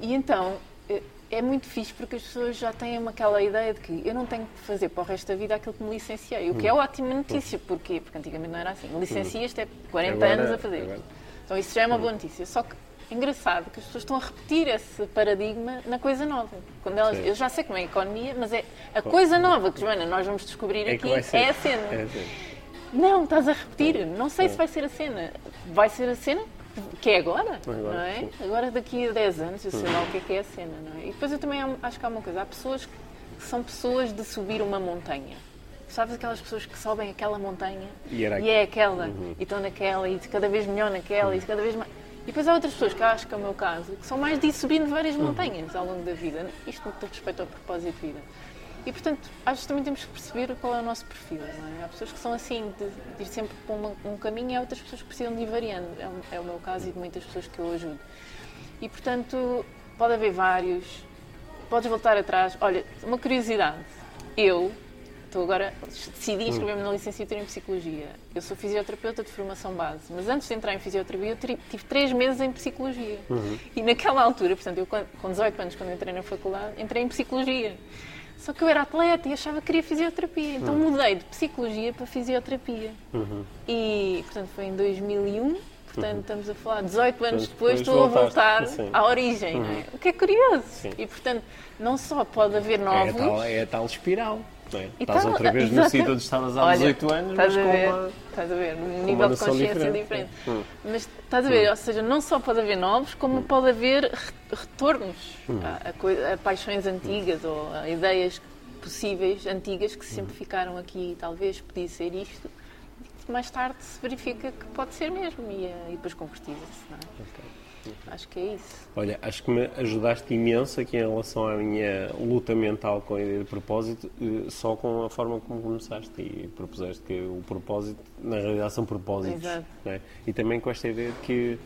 E então. eh, É muito fixe porque as pessoas já têm aquela ideia de que eu não tenho que fazer para o resto da vida aquilo que me licenciei. O que é ótima notícia. Porquê? Porque antigamente não era assim. Licencias-te 40 Agora- anos a fazer. agora- Então isso já é uma boa notícia. Só que é engraçado que as pessoas estão a repetir esse paradigma na coisa nova. Quando elas, Sim. eu já sei como é a economia, mas é a coisa nova que, Joana, nós vamos descobrir É aqui ser. é a cena. É. Não, estás a repetir. Não sei se vai ser a cena. Vai ser a cena que é agora, Agora, não é? sim. Agora daqui a 10 anos eu sei lá o que é que é a cena, não é? E depois eu também acho que há uma coisa. Há pessoas que são pessoas de subir uma montanha. Sabes aquelas pessoas que sobem aquela montanha E era é aquela, e estão naquela, e cada vez melhor naquela, e cada vez mais. E depois há outras pessoas, que acho que é o meu caso, que são mais de ir subindo várias montanhas ao longo da vida. Isto no que respeito ao propósito de vida. E, portanto, acho que também temos que perceber qual é o nosso perfil. É? Há pessoas que são assim, de, de ir sempre para uma- um caminho, e há outras pessoas que precisam de ir variando. É, é o meu caso e de muitas pessoas que eu ajudo. E, portanto, pode haver vários. Podes voltar atrás. Olha, uma curiosidade. Eu agora, decidi inscrever-me na licenciatura em Psicologia. Eu sou fisioterapeuta de formação base, mas antes de entrar em fisioterapia, eu tive três meses em Psicologia. E naquela altura, portanto, eu com 18 anos, quando entrei na faculdade, entrei em Psicologia. Só que eu era atleta e achava que queria fisioterapia, então mudei de Psicologia para Fisioterapia. E, portanto, foi em 2001. Portanto, estamos a falar 18 anos depois, depois estou a voltar sim. à origem, não é? O que é curioso. Sim. E, portanto, não só pode haver É a novos. tal, é a tal espiral. É? E Estás outra vez no sítio onde estavas há Olha, 18 anos, estás mas a com ver, uma... Estás a ver, um uma nível de consciência diferente. diferente. Hum. Mas estás a ver, ou seja, não só pode haver novos, como pode haver re- retornos Hum. a, a a paixões antigas ou a ideias possíveis antigas que sempre ficaram aqui, talvez podia ser isto. E que mais tarde se verifica que pode ser mesmo e, eh, e depois concretiza-se. não é? Acho que é isso. Olha, acho que me ajudaste imenso aqui em relação à minha luta mental com a ideia de propósito, eh, só com a forma como começaste e propuseste que o propósito, na realidade, são propósitos. Exato. né? E também com esta ideia de que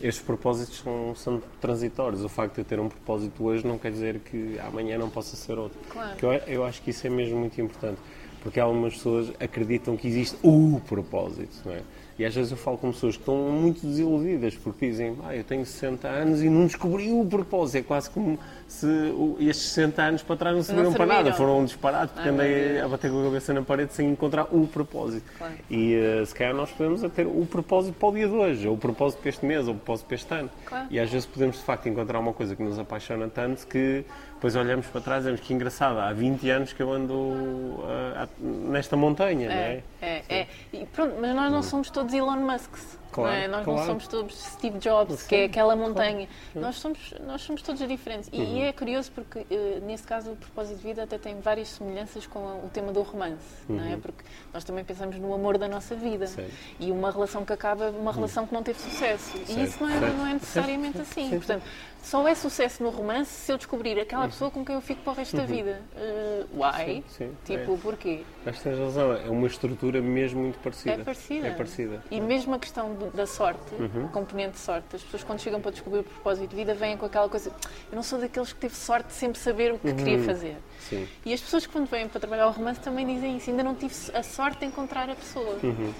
estes propósitos são, são transitórios. O facto de eu ter um propósito hoje não quer dizer que amanhã não possa ser outro. Claro. Eu, eu acho que isso é mesmo muito importante. Porque algumas pessoas acreditam que existe o propósito, não é? E às vezes eu falo com pessoas que estão muito desiludidas porque dizem, ah, eu tenho 60 anos e não descobri o propósito. É quase como se estes 60 anos para trás não serviram para nada. serviram. Foram um disparate porque Ah, andei a bater com a cabeça na parede sem encontrar o propósito. Claro. E eh, se calhar nós podemos ter o propósito para o dia de hoje, ou o propósito para este mês, ou o propósito para este ano. Claro. E às vezes podemos de facto encontrar uma coisa que nos apaixona tanto que depois olhamos para trás e dizemos que engraçado, há 20 anos que eu ando ah, nesta montanha, não é? É, é, é. E pronto, mas nós não somos todos Elon Musks. Claro, não é? Nós claro. não somos todos Steve Jobs, Sim, que é aquela montanha. Nós, somos, nós somos todos diferentes. E, Uhum. e é curioso porque, eh, nesse caso, o propósito de vida até tem várias semelhanças com o tema do romance. Não é? Porque nós também pensamos no amor da nossa vida. Uhum. Uhum. E uma relação que acaba, uma relação que não teve sucesso. E isso não é, não é necessariamente assim. Portanto, só é sucesso no romance se eu descobrir aquela pessoa com quem eu fico para o resto da vida. Eh, why? Uhum. Sim, sim, Tipo, é. porquê? Mas tens razão, é uma estrutura mesmo muito parecida. É parecida. É parecida. E mesmo a questão da sorte, Uhum. componente de sorte, as pessoas quando chegam para descobrir o propósito de vida vêm com aquela coisa. Eu não sou daqueles que teve sorte de sempre saber o que queria fazer. Sim. E as pessoas que quando vêm para trabalhar o romance também dizem isso. Ainda não tive a sorte de encontrar a pessoa. Uhum.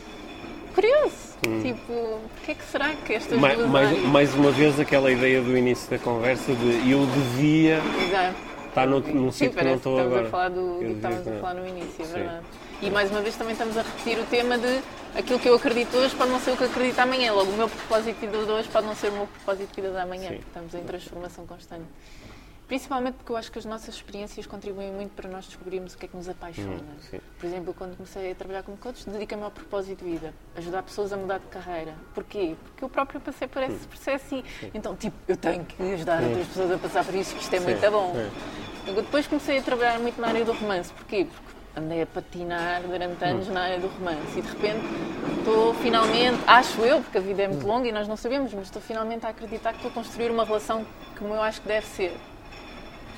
Curioso! Tipo, o que é que será que estas Ma- duas mais, áreas- mais uma vez aquela ideia do início da conversa de eu devia Exato. estar no, num sítio que não que estou agora. a falar do, do que estávamos a falar no início, é Sim. verdade. E mais uma vez também estamos a repetir o tema de aquilo que eu acredito hoje pode não ser o que acredito amanhã. Logo, o meu propósito de hoje pode não ser o meu propósito de vida de amanhã. Sim. Estamos em transformação constante. Principalmente porque eu acho que as nossas experiências contribuem muito para nós descobrirmos o que é que nos apaixona. Hum, sim. Por exemplo, quando comecei a trabalhar como coach, dediquei-me ao propósito de vida, ajudar pessoas a mudar de carreira. Porquê? Porque eu próprio passei por Hum. esse processo e, então, tipo, eu tenho que ajudar outras pessoas a passar por isso, que isto é Sim, muito bom. Eu depois comecei a trabalhar muito na área do romance. Porquê? Porque andei a patinar durante anos Hum. na área do romance e de repente estou finalmente, acho eu, porque a vida é Hum. muito longa e nós não sabemos, mas estou finalmente a acreditar que estou a construir uma relação como eu acho que deve ser.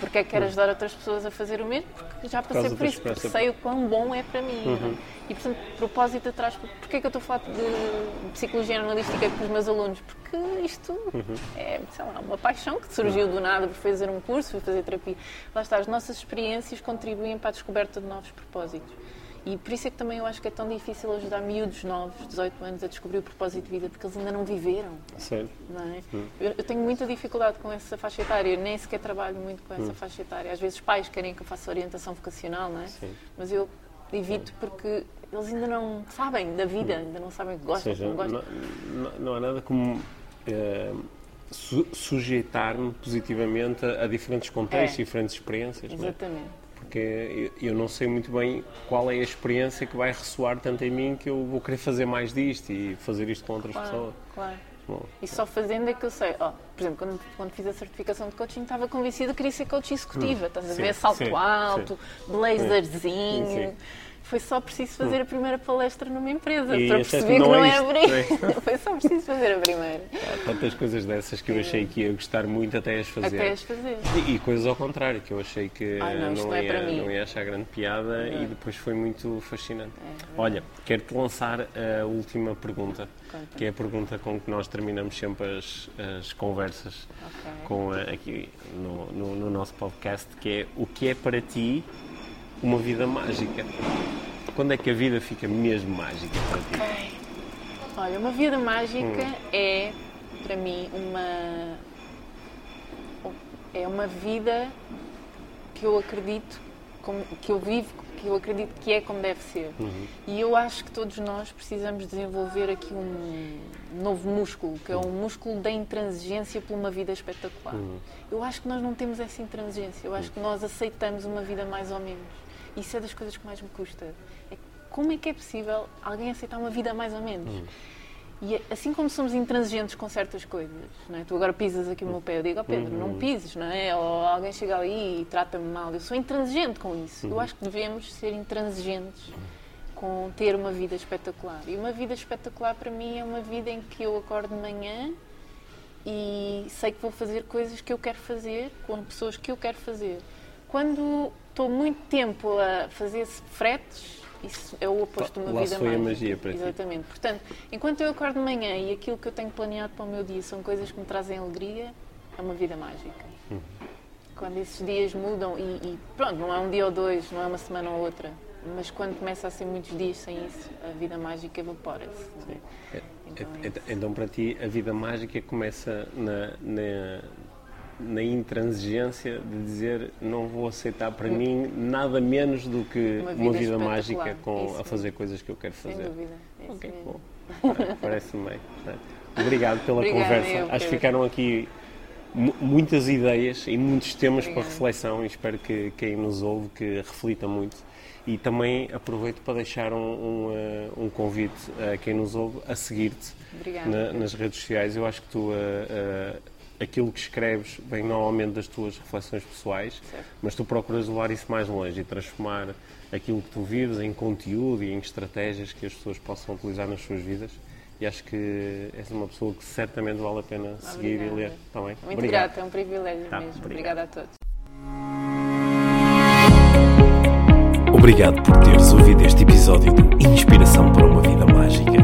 Porque é que quero ajudar outras pessoas a fazer o mesmo? Porque já passei por da isso, porque sei o quão bom é para mim. Uhum. E, portanto, propósito atrás. Porquê é que eu estou a falar de psicologia analítica com os meus alunos? Porque isto Uhum. é, sei lá, uma paixão que surgiu do nada por fazer um curso, por fazer terapia. Lá está, as nossas experiências contribuem para a descoberta de novos propósitos. E por isso é que também eu acho que é tão difícil ajudar miúdos novos, 18 anos, a descobrir o propósito de vida, porque eles ainda não viveram Sério? não é? Eu, eu tenho muita dificuldade com essa faixa etária, eu nem sequer trabalho muito com essa faixa etária. Às vezes pais querem que eu faça orientação vocacional, não é? Sim. Mas eu evito porque eles ainda não sabem da vida, ainda não sabem o que Ou gostam, o seja, não gostam. não- não há nada como su- sujeitar-me positivamente a, a diferentes contextos, É. diferentes experiências. é? Exatamente. Porque eu, não sei muito bem qual é a experiência que vai ressoar tanto em mim que eu vou querer fazer mais disto e fazer isto com outras Claro, pessoas. claro. Bom, E só fazendo é que eu sei. Ó, por exemplo, quando, quando fiz a certificação de coaching, estava convencida que queria ser coach executiva. Estás a Hum. Ver? Salto sim, alto, blazerzinho. Sim, sim. Foi só preciso fazer a primeira palestra numa empresa E para achaste, perceber que não não é é isto, abrir. não é? Foi só preciso fazer a primeira. há tantas coisas dessas que eu achei que ia gostar muito até as fazer. Até as fazer. E, e coisas ao contrário, que eu achei que Ai, não, isto não é ia, não ia achar grande piada e depois foi muito fascinante. É, Olha, quero-te lançar a última pergunta, Conta. que é a pergunta com que nós terminamos sempre as, as conversas Ok. com aqui no, no- no nosso podcast, que é o que é para ti uma vida mágica? Quando é que a vida fica mesmo mágica para ti? Ok. Olha, uma vida mágica Hum. é, para mim, uma. É uma vida que eu acredito, que eu vivo, que eu acredito que é como deve ser. Uhum. E eu acho que todos nós precisamos desenvolver aqui um novo músculo, que é um músculo da intransigência por uma vida espetacular. Uhum. Eu acho que nós não temos essa intransigência, eu acho que nós aceitamos uma vida mais ou menos. Isso é das coisas que mais me custa. É como é que é possível alguém aceitar uma vida mais ou menos? E é- assim como somos intransigentes com certas coisas, não é? tu agora pisas aqui o meu pé, eu digo, ó Pedro, não pises, não é? Ou alguém chega ali e trata-me mal, eu sou intransigente com isso. Eu acho que devemos ser intransigentes com ter uma vida espetacular. E uma vida espetacular para mim é uma vida em que eu acordo de manhã e sei que vou fazer coisas que eu quero fazer com pessoas que eu quero fazer. Quando estou muito tempo a fazer fretes, isso é o oposto de uma Lá vida foi a magia para ti. Exatamente. Portanto, enquanto eu acordo de manhã e aquilo que eu tenho planeado para o meu dia são coisas que me trazem alegria, é uma vida mágica. Uhum. Quando esses dias mudam e, e pronto, não é um dia ou dois, não é uma semana ou outra, mas quando começa a ser muitos dias sem isso, a vida mágica evapora-se. não é? É- Então, é- é- Então, para ti, a vida mágica começa na, na, na intransigência de dizer não vou aceitar para mim nada menos do que Uma uma vida vida, espetacular. mágica com, Isso a fazer coisas que eu quero Sem fazer. dúvida. É isso Ok, mesmo. bom. Parece- Parece-me bem. né? Obrigado pela Obrigada, conversa. eu, Acho que ficaram aqui mu- muitas ideias e muitos temas para Obrigada. reflexão e espero que quem nos ouve que reflita muito. E também aproveito para deixar um, um, eh, um convite a quem nos ouve a seguir-te na- nas redes sociais. Eu acho que tu, eh, eh, aquilo que escreves vem normalmente das tuas reflexões pessoais, Certo. mas tu procuras levar isso mais longe e transformar aquilo que tu vives em conteúdo e em estratégias que as pessoas possam utilizar nas suas vidas. E acho que és uma pessoa que certamente vale a pena seguir Obrigada. e ler. Está bem? Muito Obrigado. grata, é um privilégio Tá, mesmo. obrigado. Obrigada a todos. Obrigado por teres ouvido este episódio do Inspiração para uma Vida Mágica.